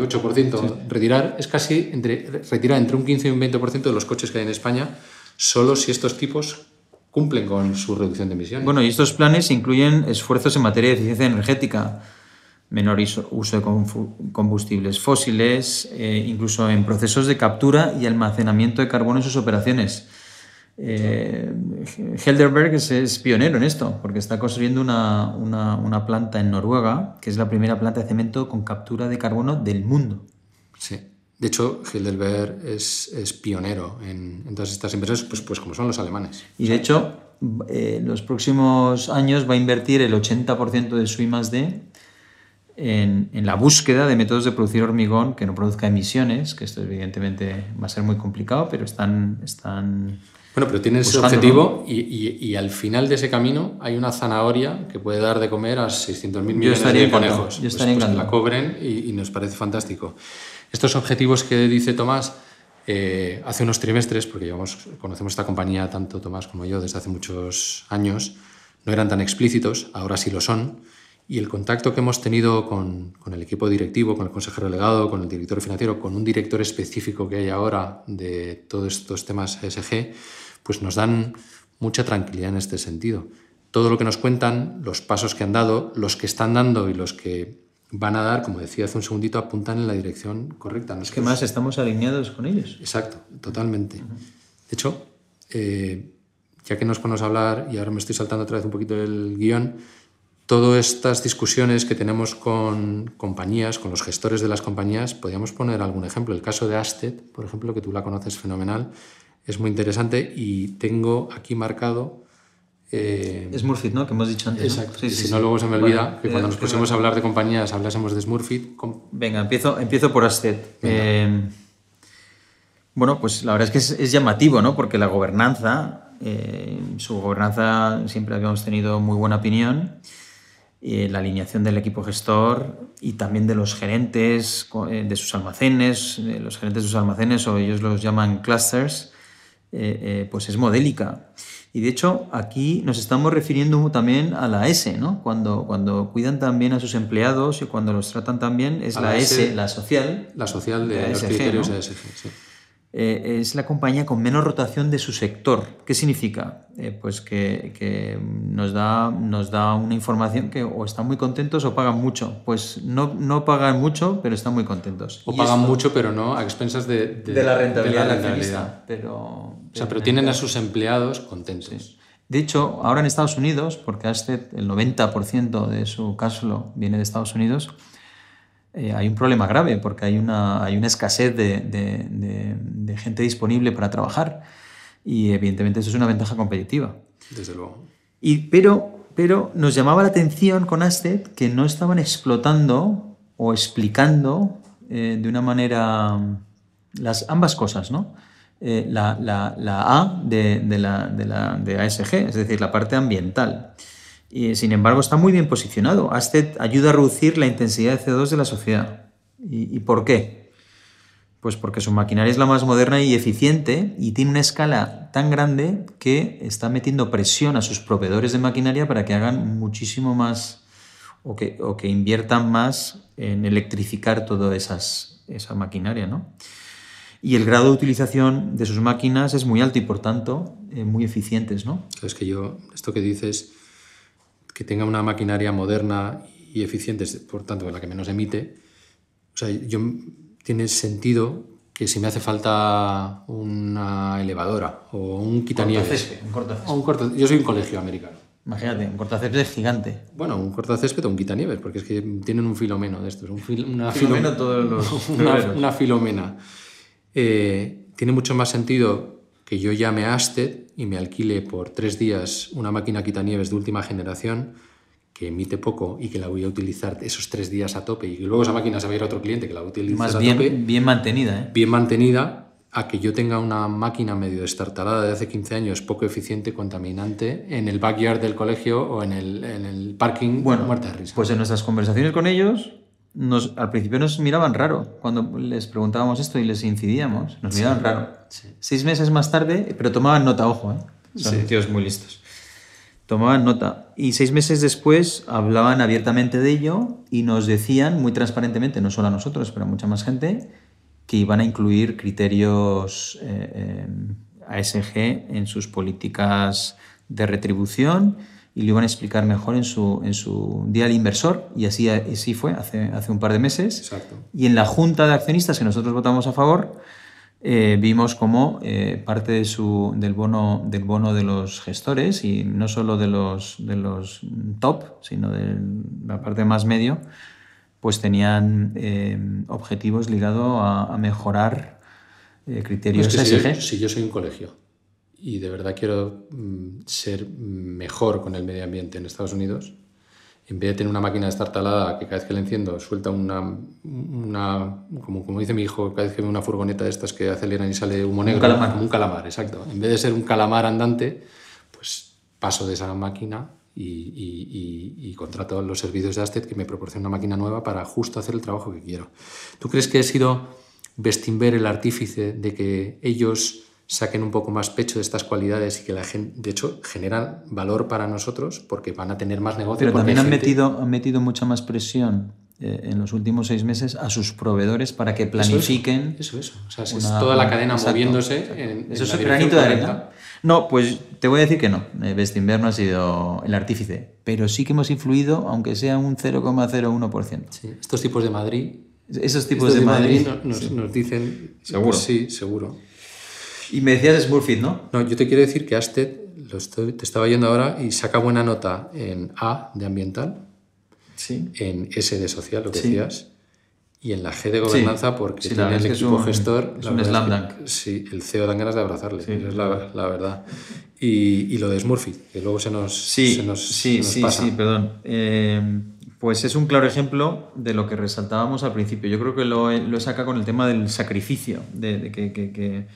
Retirar es casi entre, retirar entre un 15 y un 20% de los coches que hay en España, solo si estos tipos cumplen con su reducción de emisiones. Bueno, y estos planes incluyen esfuerzos en materia de eficiencia energética, menor uso de combustibles fósiles, eh, incluso en procesos de captura y almacenamiento de carbono en sus operaciones. Eh, Helderberg es, es pionero en esto, porque está construyendo una, una- una planta en Noruega, que es la primera planta de cemento con captura de carbono del mundo. Sí. De hecho, Heidelberg es, es pionero en, en todas estas empresas, pues, pues como son los alemanes. Y de hecho, eh, los próximos años va a invertir el 80% de su I+D en, en la búsqueda de métodos de producir hormigón que no produzca emisiones, que esto evidentemente va a ser muy complicado, pero están... están Bueno, pero tienen ese objetivo y, y- y al final de ese camino hay una zanahoria que puede dar de comer a 600.000 millones de encantado, conejos. yo Pues- estaría pues que la cobren y, y nos parece fantástico. Estos objetivos que dice Tomás, eh, hace unos trimestres, porque llevamos, conocemos esta compañía tanto Tomás como yo desde hace muchos años, no eran tan explícitos, ahora sí lo son. Y el contacto que hemos tenido con, con el equipo directivo, con el consejero delegado, con el director financiero, con un director específico que hay ahora de todos estos temas ESG, pues nos dan mucha tranquilidad en este sentido. Todo lo que nos cuentan, los pasos que han dado, los que están dando y los que van a dar, como decía hace un segundito, apuntan en la dirección correcta. Es que más estamos alineados con ellos. Exacto, totalmente. De hecho, eh, ya que nos ponemos a hablar, y ahora me estoy saltando otra vez un poquito el guion, todas estas discusiones que tenemos con compañías, con los gestores de las compañías, podríamos poner algún ejemplo. El caso de Asted, por ejemplo, que tú la conoces fenomenal, es muy interesante y tengo aquí marcado... eh, Es Murphy, ¿no? Que hemos dicho antes. ¿no? Exacto. Sí, sí, si sí. no, luego se me olvida Bueno, que cuando eh, nos pusimos a hablar de compañías hablásemos de Smurfit. com- Venga, empiezo, empiezo por Asted. Eh, Bueno, pues la verdad es que es, llamativo, ¿no? Porque la gobernanza, eh, su gobernanza siempre habíamos tenido muy buena opinión. Eh, la alineación del equipo gestor y también de los gerentes eh, de sus almacenes, los gerentes de sus almacenes, o ellos los llaman clusters, pues es modélica. Y de hecho, aquí nos estamos refiriendo también a la S, ¿no? Cuando, cuando cuidan también a sus empleados y cuando los tratan también, es la, S, la social. La social de, los criterios de sí. Eh, es la compañía con menos rotación de su sector. ¿Qué significa? Eh, pues que, nos, da, nos da una información que o están muy contentos o pagan mucho. Pues no, no pagan mucho, pero están muy contentos. O pagan mucho, pero no a expensas de, la rentabilidad. De la Pero, o sea, pero tienen a sus empleados contentos. De hecho, ahora en Estados Unidos, porque este, el 90% de su caso viene de Estados Unidos, eh, hay un problema grave porque hay una, hay una escasez de, de, gente disponible para trabajar y evidentemente eso es una ventaja competitiva. Desde luego. Y, pero, pero nos llamaba la atención con Astet que no estaban explotando o explicando eh, de una manera las ambas cosas, ¿no? Eh, la, la, la, A de, de, la, de, la, de ASG, es decir, la parte ambiental. Y, sin embargo, está muy bien posicionado. Asted ayuda a reducir la intensidad de CO2 de la sociedad. ¿Y, por qué? Pues porque su maquinaria es la más moderna y eficiente y tiene una escala tan grande que está metiendo presión a sus proveedores de maquinaria para que hagan muchísimo más o que, o que inviertan más en electrificar toda esas, esa maquinaria. ¿no? Y el grado de utilización de sus máquinas es muy alto y por tanto eh, muy eficientes. ¿no? Es que yo, esto que dices que tenga una maquinaria moderna y eficiente, por tanto, la que menos emite, o sea, yo, tiene sentido que si me hace falta una elevadora o un quitanieves. Un cortacésped. yo soy un colegio americano. Imagínate, un cortacésped gigante. Bueno, un cortacésped o un quitanieves, porque es que tienen un filomeno de estos. Un una filomeno todos los [LAUGHS] una, filomena. Eh, tiene mucho más sentido que yo llame a Asted y me alquile por tres días una máquina quitanieves de última generación que emite poco y que la voy a utilizar esos tres días a tope y luego esa máquina se va a ir a otro cliente que la va a utilizar Más bien, tope. Bien mantenida, ¿eh? Bien mantenida a que yo tenga una máquina medio destartalada de hace 15 años, poco eficiente, contaminante, en el backyard del colegio o en el, en el parking bueno, muerta de risa. Pues en nuestras conversaciones con ellos al principio nos miraban raro cuando les preguntábamos esto y les incidíamos. Nos miraban raro. Seis meses más tarde, pero tomaban nota, ojo, ¿eh? son tíos muy listos. Tomaban nota. Y seis meses después hablaban abiertamente de ello y nos decían muy transparentemente, no solo a nosotros, pero a mucha más gente, que iban a incluir criterios eh, ASG en sus políticas de retribución y lo iban a explicar mejor en su, en su día del inversor, y así, así fue hace, hace un par de meses. Exacto. Y en la junta de accionistas que nosotros votamos a favor, eh, vimos como eh, parte de su, del, bono, del bono de los gestores, y no solo de los, de los top, sino de la parte más medio, pues tenían eh, objetivos ligados a, mejorar criterios pues si yo soy un colegio y de verdad quiero mm, ser mejor con el medio ambiente en Estados Unidos, en vez de tener una máquina de estar talada que cada vez que la enciendo suelta una, una como, como dice mi hijo, cada vez que ve una furgoneta de estas que aceleran y sale humo negro, un calamar. como un calamar, exacto. En vez de ser un calamar andante, pues paso de esa máquina y, y, y, contrato los servicios de Asted que me proporciona una máquina nueva para justo hacer el trabajo que quiero. ¿Tú crees que he sido Bestinver el artífice de que ellos saquen un poco más pecho de estas cualidades y que la gente, de hecho, generan valor para nosotros porque van a tener más negocio. Pero también han, metido, han metido mucha más presión eh, en los últimos seis meses a sus provedores para que planifiquen. Eso, eso. O sea, es toda la cadena moviéndose. En, eso es el granito de arena. No, pues te voy a decir que no. Bestinver no ha sido el artífice, pero sí que hemos influido, aunque sea un 0,01%. Sí, estos tipos de Madrid. Esos tipos de, Madrid, nos, nos, dicen. Seguro. Pues sí, seguro. Y me decías Smurfit, ¿no? No, yo te quiero decir que Asted, lo te estaba yendo ahora y saca buena nota en A de ambiental, sí. en S de social, lo que decías, y en la G de gobernanza porque tiene el equipo gestor. Es un slam dunk. Sí, el CEO dan ganas de abrazarle, es la, verdad. Y, y, lo de Smurfit, que luego se nos, sí, se nos, sí, sí, pasa. Sí, perdón. Eh, Pues es un claro ejemplo de lo que resaltábamos al principio. Yo creo que lo, lo saca con el tema del sacrificio, de, que, que,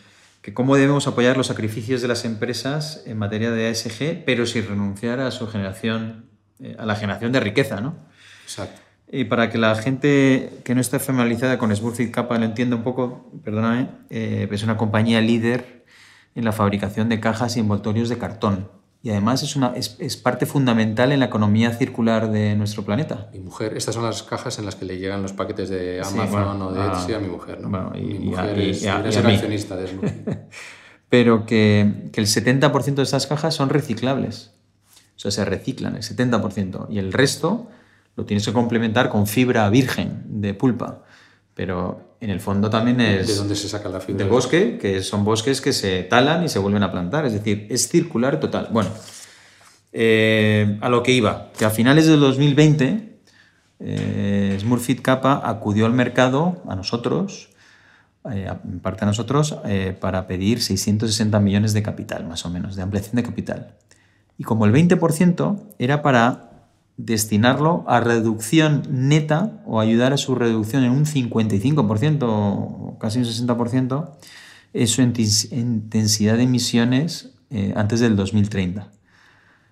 cómo debemos apoyar los sacrificios de las empresas en materia de ASG, pero sin renunciar a su generación, eh, a la generación de riqueza, ¿no? Exacto. Y para que la gente que no esté familiarizada con Smurfit Kappa lo entienda un poco, perdóname, eh, es una compañía líder en la fabricación de cajas y envoltorios de cartón y además es, una, es, parte fundamental en la economía circular de nuestro planeta. Mi mujer, estas son las cajas en las que le llegan los paquetes de Amazon o de ah, Etsy a mi mujer, ¿no? y, mi mujer es, accionista de [LAUGHS] Pero que, que el 70% de esas cajas son reciclables. O sea, se reciclan, el 70%. Y el resto lo tienes que complementar con fibra virgen de pulpa. Pero en el fondo también es... ¿De dónde se saca la fibra? De bosque, que son bosques que se talan y se vuelven a plantar. Es decir, es circular total. Bueno, eh, a lo que iba, que a finales del 2020 eh, Smurfit Kappa acudió al mercado, a nosotros, eh, en parte a nosotros, eh, para pedir 660 millones de capital, más o menos, de ampliación de capital. Y como el 20% era para destinarlo a reducción neta o ayudar a su reducción en un 55% o casi un 60% es su intensidad de emisiones eh, antes del 2030.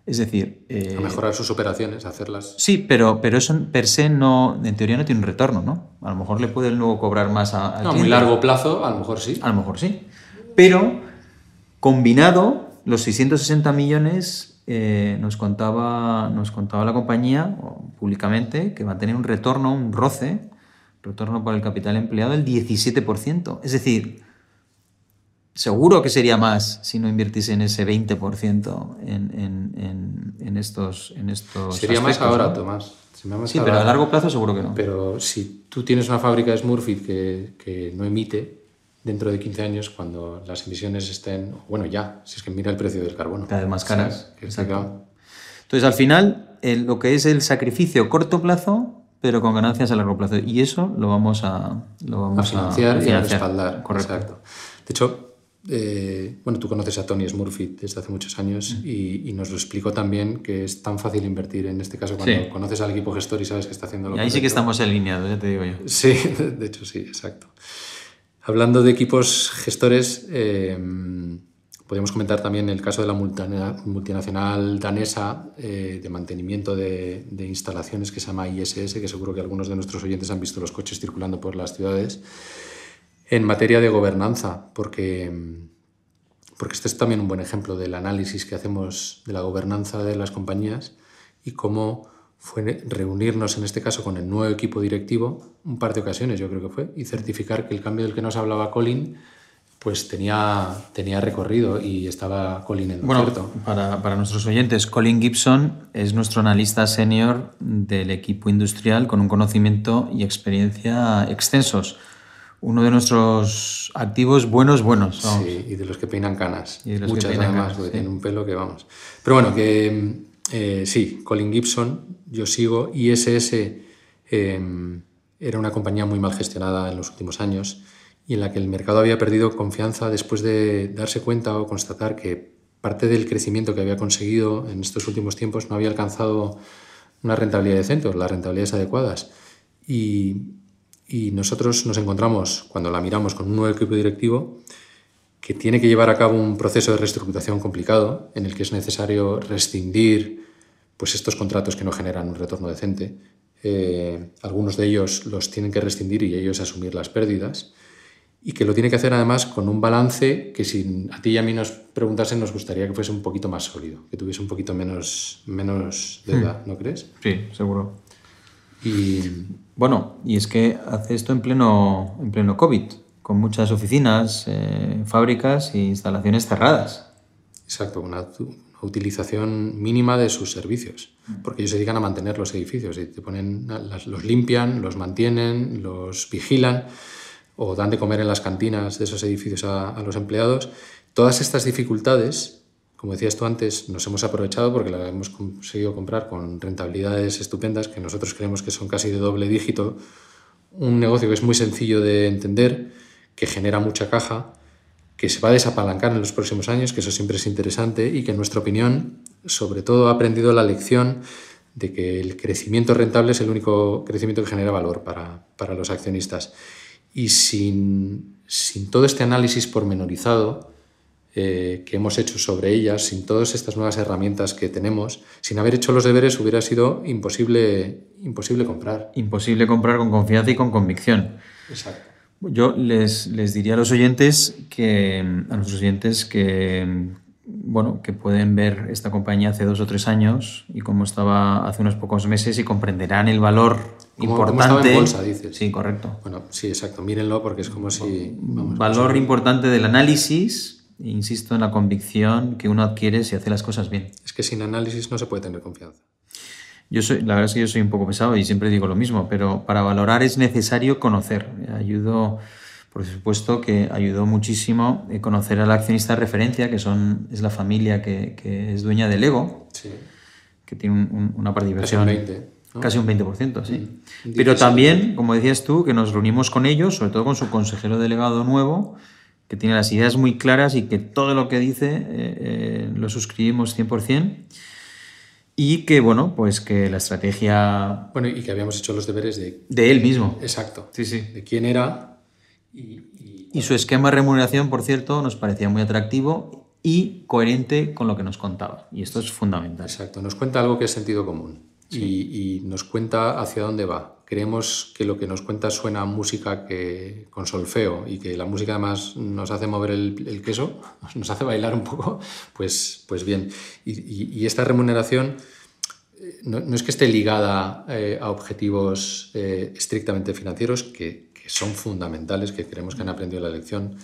Es decir... Eh, a mejorar sus operaciones, hacerlas... Sí, pero, pero eso per se no, en teoría no tiene un retorno, ¿no? A lo mejor le puede luego cobrar más a... a muy largo plazo, a lo mejor sí. A lo mejor sí. Pero combinado, los 660 millones eh, nos, contaba, nos contaba la compañía públicamente que va a tener un retorno, un roce, retorno por el capital empleado del 17%. Es decir, seguro que sería más si no invirtiese en ese 20% en, en, estos, en estos. Sería más ahora, Tomás. sí, pero a largo plazo seguro que no. Pero si tú tienes una fábrica de Smurfit que, que no emite, dentro de 15 años, cuando las emisiones estén, bueno, ya, si es que mira el precio del carbono. Cada vez más caras. Entonces, al final, lo que es el sacrificio corto plazo, pero con ganancias a largo plazo. Y eso lo vamos a, lo vamos a financiar, y a respaldar. Correcto. Exacto. De hecho, eh, bueno, tú conoces a Tony Smurfit desde hace muchos años mm. y, nos lo explicó también que es tan fácil invertir en este caso cuando conoces al equipo gestor y sabes que está haciendo lo Y ahí sí que estamos alineados, ya te digo yo. Sí, [LAUGHS] de hecho sí, exacto. Hablando de equipos gestores, eh, podemos comentar también el caso de la multinacional danesa eh, de mantenimiento de, instalaciones que se llama ISS, que seguro que algunos de nuestros oyentes han visto los coches circulando por las ciudades, en materia de gobernanza, porque, porque este es también un buen ejemplo del análisis que hacemos de la gobernanza de las compañías y cómo fue reunirnos en este caso con el nuevo equipo directivo, un par de ocasiones yo creo que fue, y certificar que el cambio del que nos hablaba Colin pues tenía, tenía recorrido y estaba Colin en bueno, Para, para, nuestros oyentes, Colin Gibson es nuestro analista senior del equipo industrial con un conocimiento y experiencia extensos. Uno de nuestros activos buenos, buenos. Sí, y de los que peinan canas. Muchas además, porque tiene un pelo que vamos. Pero bueno, que eh, sí, Colin Gibson, yo sigo. ISS em, era una compañía muy mal gestionada en los últimos años y en la que el mercado había perdido confianza después de darse cuenta o constatar que parte del crecimiento que había conseguido en estos últimos tiempos no había alcanzado una rentabilidad decente o las rentabilidades adecuadas. Y nosotros nos encontramos, cuando la miramos con un nuevo equipo directivo, que tiene que llevar a cabo un proceso de reestructuración complicado en el que es necesario rescindir pues, estos contratos que no generan un retorno decente. Eh, algunos de ellos los tienen que rescindir y ellos asumir las pérdidas y que lo tiene que hacer además con un balance que si a ti y a mí nos preguntasen nos gustaría que fuese un poquito más sólido, que tuviese un poquito menos, menos deuda, hmm. ¿no crees? Sí, seguro. Y bueno, y es que hace esto en pleno, en pleno COVID con muchas oficinas, eh, fábricas e instalaciones cerradas. Exacto, una, utilización mínima de sus servicios, porque ellos se dedican a mantener los edificios y te ponen, los limpian, los mantienen, los vigilan o dan de comer en las cantinas de esos edificios a, a los empleados. Todas estas dificultades, como decías tú antes, nos hemos aprovechado porque las hemos conseguido comprar con rentabilidades estupendas que nosotros creemos que son casi de doble dígito. Un negocio que es muy sencillo de entender, que genera mucha caja, que se va a desapalancar en los próximos años, que eso siempre es interesante y que en nuestra opinión, sobre todo, ha aprendido la lección de que el crecimiento rentable es el único crecimiento que genera valor para, para los accionistas. Y sin, sin, todo este análisis pormenorizado eh, que hemos hecho sobre ellas, sin todas estas nuevas herramientas que tenemos, sin haber hecho los deberes hubiera sido imposible, imposible comprar. Imposible comprar con confianza y con convicción. Exacto. Yo les, les diría a los oyentes que, a nuestros oyentes que, bueno, que pueden ver esta compañía hace dos o tres años y cómo estaba hace unos pocos meses y comprenderán el valor importante. Cómo en bolsa, dices. Sí, correcto. Bueno, sí, exacto. Mírenlo porque es como si. Vamos, valor importante del análisis, insisto en la convicción que uno adquiere si hace las cosas bien. Es que sin análisis no se puede tener confianza. Yo soy, la verdad es que yo soy un poco pesado y siempre digo lo mismo, pero para valorar es necesario conocer. Ayudo por supuesto que ayudó muchísimo eh, conocer al accionista de referencia, que son, es la familia que, que es dueña del Lego, Sí. que tiene un- un- una participación. Casi un 20, ¿no? Casi un 20%, sí. Mm. Pero también, como decías tú, que nos reunimos con ellos, sobre todo con su consejero delegado nuevo, que tiene las ideas muy claras y que todo lo que dice eh, eh, lo suscribimos 100%. Y que, bueno, pues que la estrategia Bueno, y que habíamos hecho los deberes de. de él mismo. Exacto. Sí, sí. De quién era y. y- Y su esquema de remuneración, por cierto, nos parecía muy atractivo y coherente con lo que nos contaba. Y esto es fundamental. Exacto. Nos cuenta algo que es sentido común. Y, y nos cuenta hacia dónde va. Creemos que lo que nos cuenta suena música que, con solfeo y que la música además nos hace mover el, queso, [LAUGHS] nos hace bailar un poco, pues, pues bien. Y, esta remuneración eh, no, es que esté ligada eh, a objetivos eh, estrictamente financieros, que, que son fundamentales, que creemos que han aprendido la lección.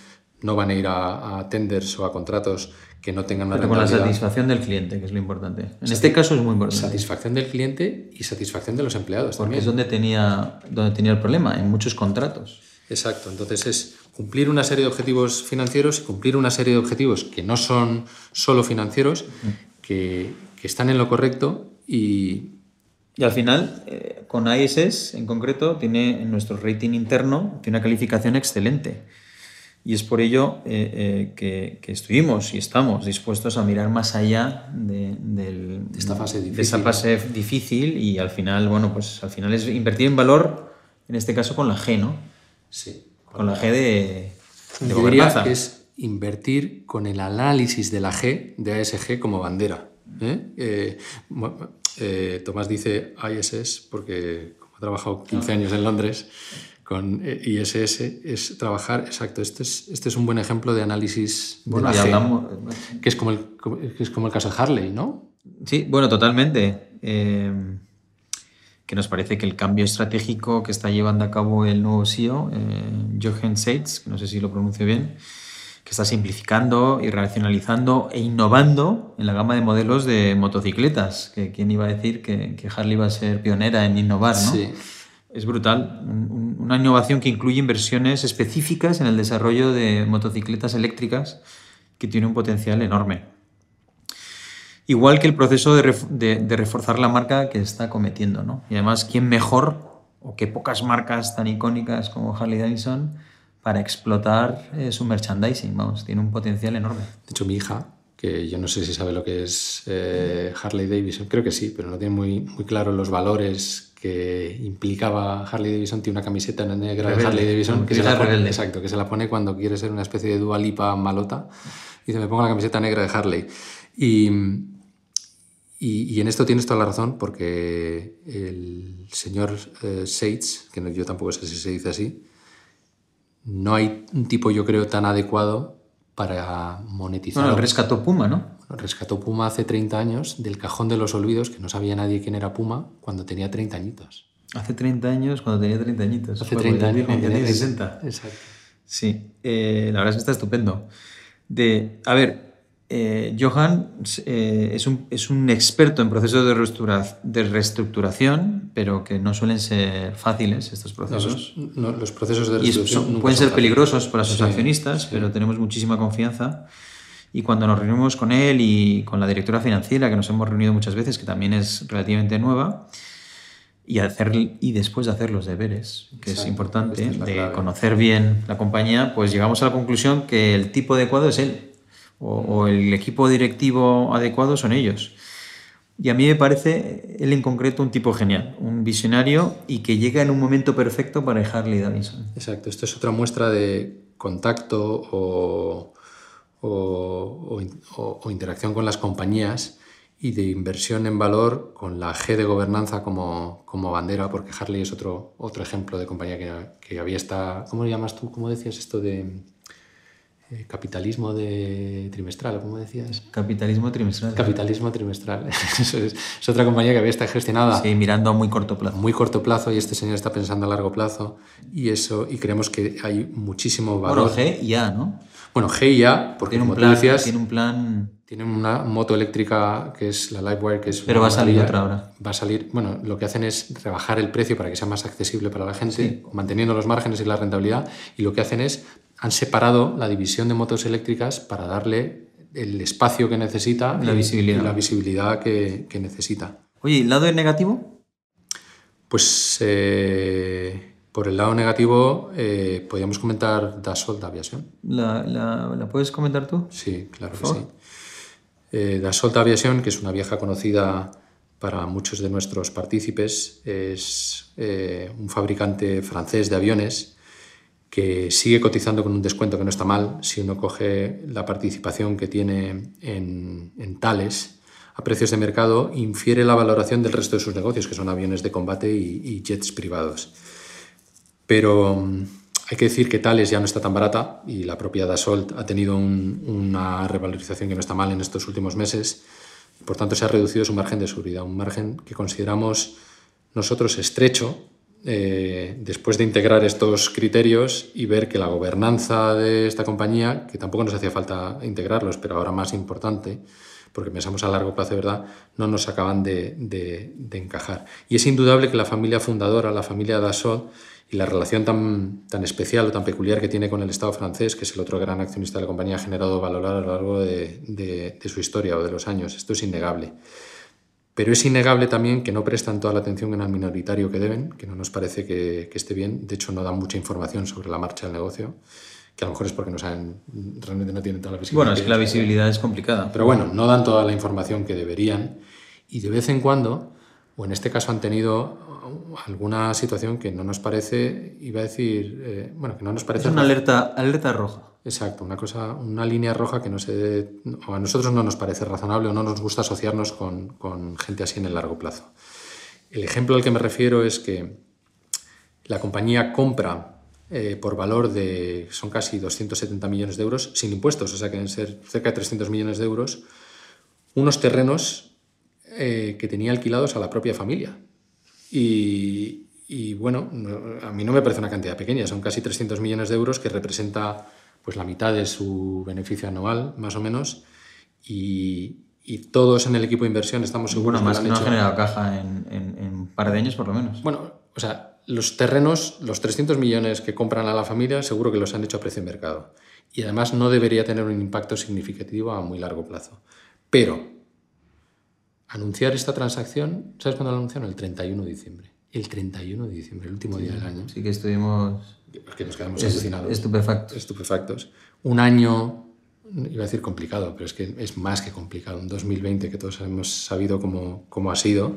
No van a ir a, a tenders o a contratos que no tengan una Pero con la satisfacción del cliente, que es lo importante. En este caso es muy importante. Satisfacción del cliente y satisfacción de los empleados Porque también. es donde tenía, donde tenía el problema, en muchos contratos. Exacto, entonces es cumplir una serie de objetivos financieros y cumplir una serie de objetivos que no son solo financieros, que, que están en lo correcto y Y al final, eh, con ISS en concreto, tiene en nuestro rating interno tiene una calificación excelente. Y es por ello eh, eh, que, que estuvimos y estamos dispuestos a mirar más allá de, del- De esta fase de difícil. esa fase difícil y al final, bueno, pues al final es invertir en valor, en este caso con la G, ¿no? sí, Con la G de, de Yo diría que es invertir con el análisis de la G, de ASG como bandera. ¿eh? Eh, Tomás dice ISS porque como ha trabajado 15 años en Londres con eh, ISS es trabajar, exacto, este es, este es un buen ejemplo de análisis de Bueno, la G, que, es como el, que es como el caso de Harley, ¿no? Sí, bueno, totalmente. Eh, que nos parece que el cambio estratégico que está llevando a cabo el nuevo CEO, eh, Jochen Seitz, que no sé si lo pronuncio bien, que está simplificando y racionalizando e innovando en la gama de modelos de motocicletas. Que quién iba a decir que, que Harley iba a ser pionera en innovar, ¿no? Sí. Es brutal. Un- un- una innovación que incluye inversiones específicas en el desarrollo de motocicletas eléctricas que tiene un potencial enorme. Igual que el proceso de, de- reforzar la marca que está cometiendo. ¿no? Y además, ¿quién mejor o qué pocas marcas tan icónicas como Harley Davidson para explotar eh, su merchandising? Vamos, tiene un potencial enorme. De hecho, mi hija, que yo no sé si sabe lo que es eh, Harley Davidson, creo que sí, pero no tiene muy claro los valores que implicaba Harley Davidson. Tiene una camiseta negra de Harley Davidson que se, la pone, exacto, que se la pone cuando quiere ser una especie de Dua Lipa malota. Dice, me pongo la camiseta negra de Harley. Y, y, y en esto tienes toda la razón, porque el señor eh, Seitz, que no- yo tampoco sé si se dice así, no hay un tipo, yo creo, tan adecuado para monetizar. Bueno, rescató Puma, ¿no? Rescató Puma hace 30 años del cajón de los olvidos, que no sabía nadie quién era Puma cuando tenía 30 añitos. Hace 30 años, cuando tenía 30 añitos. Hace Joder, 30 pues años. cuando tenía 60. Exacto. Sí, eh, la verdad es que está estupendo. De, a ver, eh, Johan eh, es, un, es un experto en procesos de, reestructura- de reestructuración, pero que no suelen ser fáciles estos procesos. Los, no, los procesos de y son- nunca pueden ser peligrosos para sus Sí, accionistas, sí. pero tenemos muchísima confianza. Y cuando nos reunimos con él y con la directora financiera, que nos hemos reunido muchas veces, que también es relativamente nueva, y, hacer, y después de hacer los deberes, que es Exacto, importante, esta es de clave. conocer bien la compañía, pues llegamos a la conclusión que el tipo adecuado es él, o, o el equipo directivo adecuado son ellos. Y a mí me parece él en concreto un tipo genial, un visionario y que llega en un momento perfecto para Harley Davidson. Exacto, esto es otra muestra de contacto o, o, o, interacción con las compañías y de inversión en valor con la G de gobernanza como, como bandera, porque Harley es otro, otro ejemplo de compañía que, que había esta... ¿Cómo lo llamas tú? ¿Cómo decías esto de eh, capitalismo de trimestral, ¿cómo decías? Capitalismo trimestral. Capitalismo trimestral. [LAUGHS] es, otra compañía que había estado gestionada. Sí, mirando a muy corto plazo. Muy corto plazo y este señor está pensando a largo plazo y eso y creemos que hay muchísimo valor. Bueno, G y A, ¿no? Bueno, G y A, porque tiene como un plan, tú decías, tiene un plan. Tiene una moto eléctrica que es la Livewire, que es. Pero va a salir otra ahora. Va a salir. Bueno, lo que hacen es rebajar el precio para que sea más accesible para la gente, manteniendo los márgenes y la rentabilidad. Y lo que hacen es han separado la división de motos eléctricas para darle el espacio que necesita la visibilidad, la visibilidad que, necesita. Oye, ¿y el lado negativo? Pues eh, por el lado negativo eh, podríamos comentar Dassault Aviation. ¿La, la, puedes comentar tú? Sí, claro que sí. Eh, Dassault Aviation, que es una vieja conocida para muchos de nuestros partícipes, es eh, un fabricante francés de aviones que sigue cotizando con un descuento que no está mal si uno coge la participación que tiene en, en Thales a precios de mercado, infiere la valoración del resto de sus negocios, que son aviones de combate y, jets privados. Pero mm, hay que decir que Thales ya no está tan barata y la propia Dassault ha tenido una revalorización que no está mal en estos últimos meses. Por tanto, se ha reducido su margen de seguridad, un margen que consideramos nosotros estrecho eh, después de integrar estos criterios y ver que la gobernanza de esta compañía, que tampoco nos hacía falta integrarlos, pero ahora más importante, porque pensamos a largo plazo, ¿verdad?, no nos acaban de, encajar. Y es indudable que la familia fundadora, la familia Dassault, y la relación tan, tan especial o tan peculiar que tiene con el Estado francés, que es el otro gran accionista de la compañía, ha generado valor a lo largo de, de su historia o de los años. Esto es innegable. Pero es innegable también que no prestan toda la atención en el minoritario que deben, que no nos parece que, esté bien. De hecho, no dan mucha información sobre la marcha del negocio, que a lo mejor es porque no saben, realmente no tienen toda la visibilidad. Bueno, es que la visibilidad es complicada. Pero bueno, no dan toda la información que deberían. Y de vez en cuando, o en este caso han tenido alguna situación que no nos parece, iba a decir, eh, bueno, que no nos parece... Es una alerta, alerta roja. Exacto, una cosa, una línea roja que no se o a nosotros no nos parece razonable o no nos gusta asociarnos con, con, gente así en el largo plazo. El ejemplo al que me refiero es que la compañía compra eh, por valor de, son casi 270 millones de euros, sin impuestos, o sea que deben ser cerca de 300 millones de euros, unos terrenos eh, que tenía alquilados a la propia familia. Y, y bueno, a mí no me parece una cantidad pequeña, son casi 300 millones de euros que representa pues la mitad de su beneficio anual, más o menos, y, todos en el equipo de inversión estamos seguros bueno, más que, no ha generado caja en, un par de años por lo menos. Bueno, o sea, los terrenos, los 300 millones que compran a la familia, seguro que los han hecho a precio de mercado. Y además no debería tener un impacto significativo a muy largo plazo. Pero anunciar esta transacción, ¿sabes cuándo la anunciaron? El 31 de diciembre. El 31 de diciembre, el último día del año. Sí que estuvimos que nos quedamos alucinados. Estupefactos. Estupefactos. Un año, iba a decir complicado, pero es que es más que complicado. Un 2020 que todos hemos sabido cómo, cómo ha sido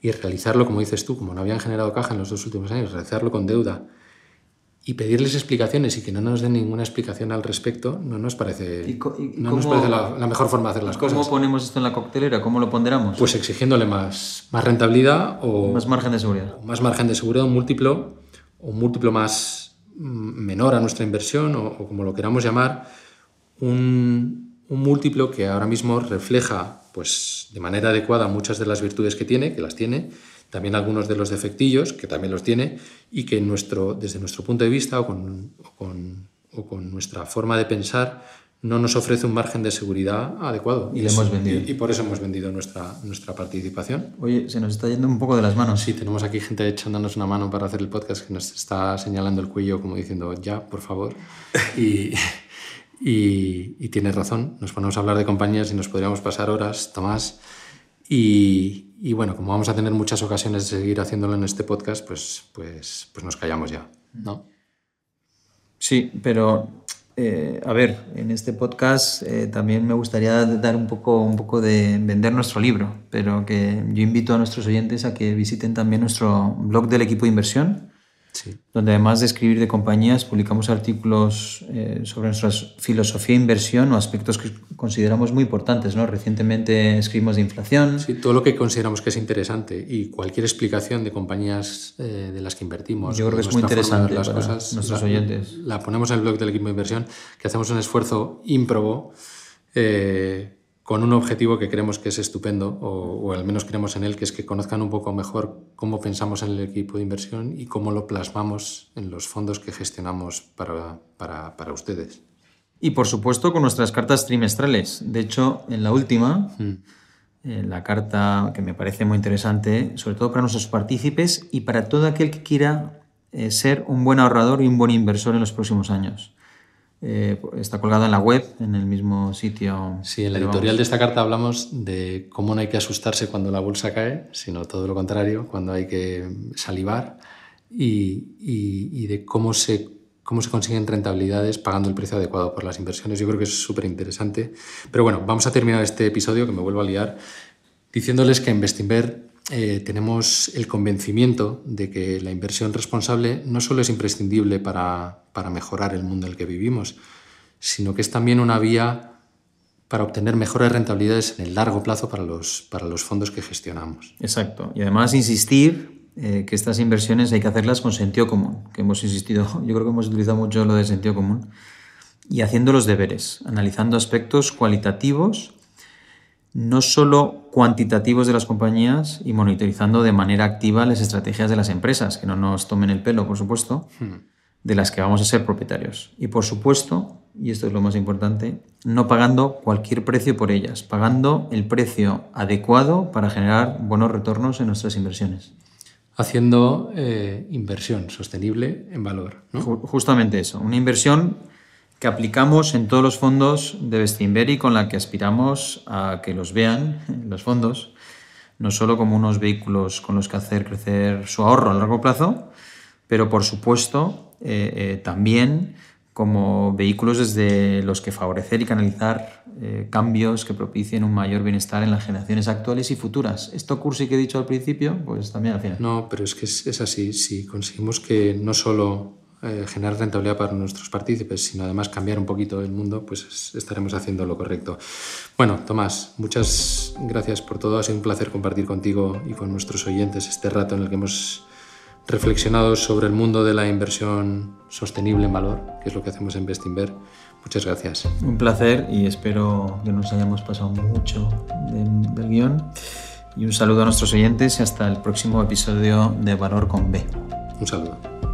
y realizarlo, como dices tú, como no habían generado caja en los dos últimos años, realizarlo con deuda y pedirles explicaciones y que no nos den ninguna explicación al respecto, no nos parece, no nos parece la, mejor forma de hacer las cosas. ¿Cómo ponemos esto en la coctelera? ¿Cómo lo ponderamos? Pues exigiéndole más, más rentabilidad o... Más margen de seguridad. Más margen de seguridad, un múltiplo, un múltiplo más, menor a nuestra inversión o, como lo queramos llamar, un, múltiplo que ahora mismo refleja pues, de manera adecuada muchas de las virtudes que tiene, que las tiene, también algunos de los defectillos, que también los tiene, y que nuestro, desde nuestro punto de vista o con, o con nuestra forma de pensar no nos ofrece un margen de seguridad adecuado. Y, hemos vendido. Y, por eso hemos vendido nuestra, nuestra participación. Oye, se nos está yendo un poco de las manos. Sí, tenemos aquí gente echándonos una mano para hacer el podcast que nos está señalando el cuello como diciendo, ya, por favor. [LAUGHS] y, y, tienes razón, nos ponemos a hablar de compañías y nos podríamos pasar horas, Tomás. Y, bueno, como vamos a tener muchas ocasiones de seguir haciéndolo en este podcast, pues, pues, pues nos callamos ya, ¿no? Sí, pero eh, a ver, en este podcast eh, también me gustaría dar un poco, un poco de vender nuestro libro, pero que yo invito a nuestros oyentes a que visiten también nuestro blog del equipo de inversión, donde además de escribir de compañías, publicamos artículos eh, sobre nuestra filosofía de inversión o aspectos que consideramos muy importantes. ¿no? Recientemente escribimos de inflación. Sí, todo lo que consideramos que es interesante y cualquier explicación de compañías eh, de las que invertimos. Yo creo que es muy interesante las cosas, nuestros oyentes. La ponemos en el blog del equipo de inversión, que hacemos un esfuerzo ímprobo. Eh, con un objetivo que creemos que es estupendo, o, al menos creemos en él, que es que conozcan un poco mejor cómo pensamos en el equipo de inversión y cómo lo plasmamos en los fondos que gestionamos para, para, para ustedes. Y por supuesto con nuestras cartas trimestrales. De hecho, en la última, mm. en la carta que me parece muy interesante, sobre todo para nuestros partícipes y para todo aquel que quiera eh, ser un buen ahorrador y un buen inversor en los próximos años. Eh, está colgada en la web, en el mismo sitio. Sí, en la editorial de esta carta hablamos de cómo no hay que asustarse cuando la bolsa cae, sino todo lo contrario, cuando hay que salivar y, y, de cómo se, cómo se consiguen rentabilidades pagando el precio adecuado por las inversiones. Yo creo que es súper interesante. Pero bueno, vamos a terminar este episodio, que me vuelvo a liar, diciéndoles que en Bestinver eh, tenemos el convencimiento de que la inversión responsable no solo es imprescindible para, mejorar el mundo en el que vivimos, sino que es también una vía para obtener mejores rentabilidades en el largo plazo para los, para los fondos que gestionamos. Exacto. Y además insistir eh, que estas inversiones hay que hacerlas con sentido común, que hemos insistido, [LAUGHS] yo creo que hemos utilizado mucho lo de sentido común, y haciendo los deberes, analizando aspectos cualitativos no solo cuantitativos de las compañías y monitorizando de manera activa las estrategias de las empresas, que no nos tomen el pelo, por supuesto, hmm. de las que vamos a ser propietarios. Y por supuesto, y esto es lo más importante, no pagando cualquier precio por ellas, pagando el precio adecuado para generar buenos retornos en nuestras inversiones. Haciendo eh, inversión sostenible en valor. Justamente eso, una inversión que aplicamos en todos los fondos de Bestinver con la que aspiramos a que los vean [LAUGHS] los fondos, no solo como unos vehículos con los que hacer crecer su ahorro a largo plazo, pero por supuesto eh, eh, también como vehículos desde los que favorecer y canalizar eh, cambios que propicien un mayor bienestar en las generaciones actuales y futuras. Esto cursi que he dicho al principio, pues también al final. No, pero es que es, es así. Si conseguimos que no solo eh, generar rentabilidad para nuestros partícipes, sino además cambiar un poquito el mundo, pues estaremos haciendo lo correcto. Bueno, Tomás, muchas gracias por todo. Ha sido un placer compartir contigo y con nuestros oyentes este rato en el que hemos reflexionado sobre el mundo de la inversión sostenible en valor, que es lo que hacemos en Bestinver. Muchas gracias. Un placer y espero que nos hayamos pasado mucho del guion. Y un saludo a nuestros oyentes y hasta el próximo episodio de Valor con B. Un saludo.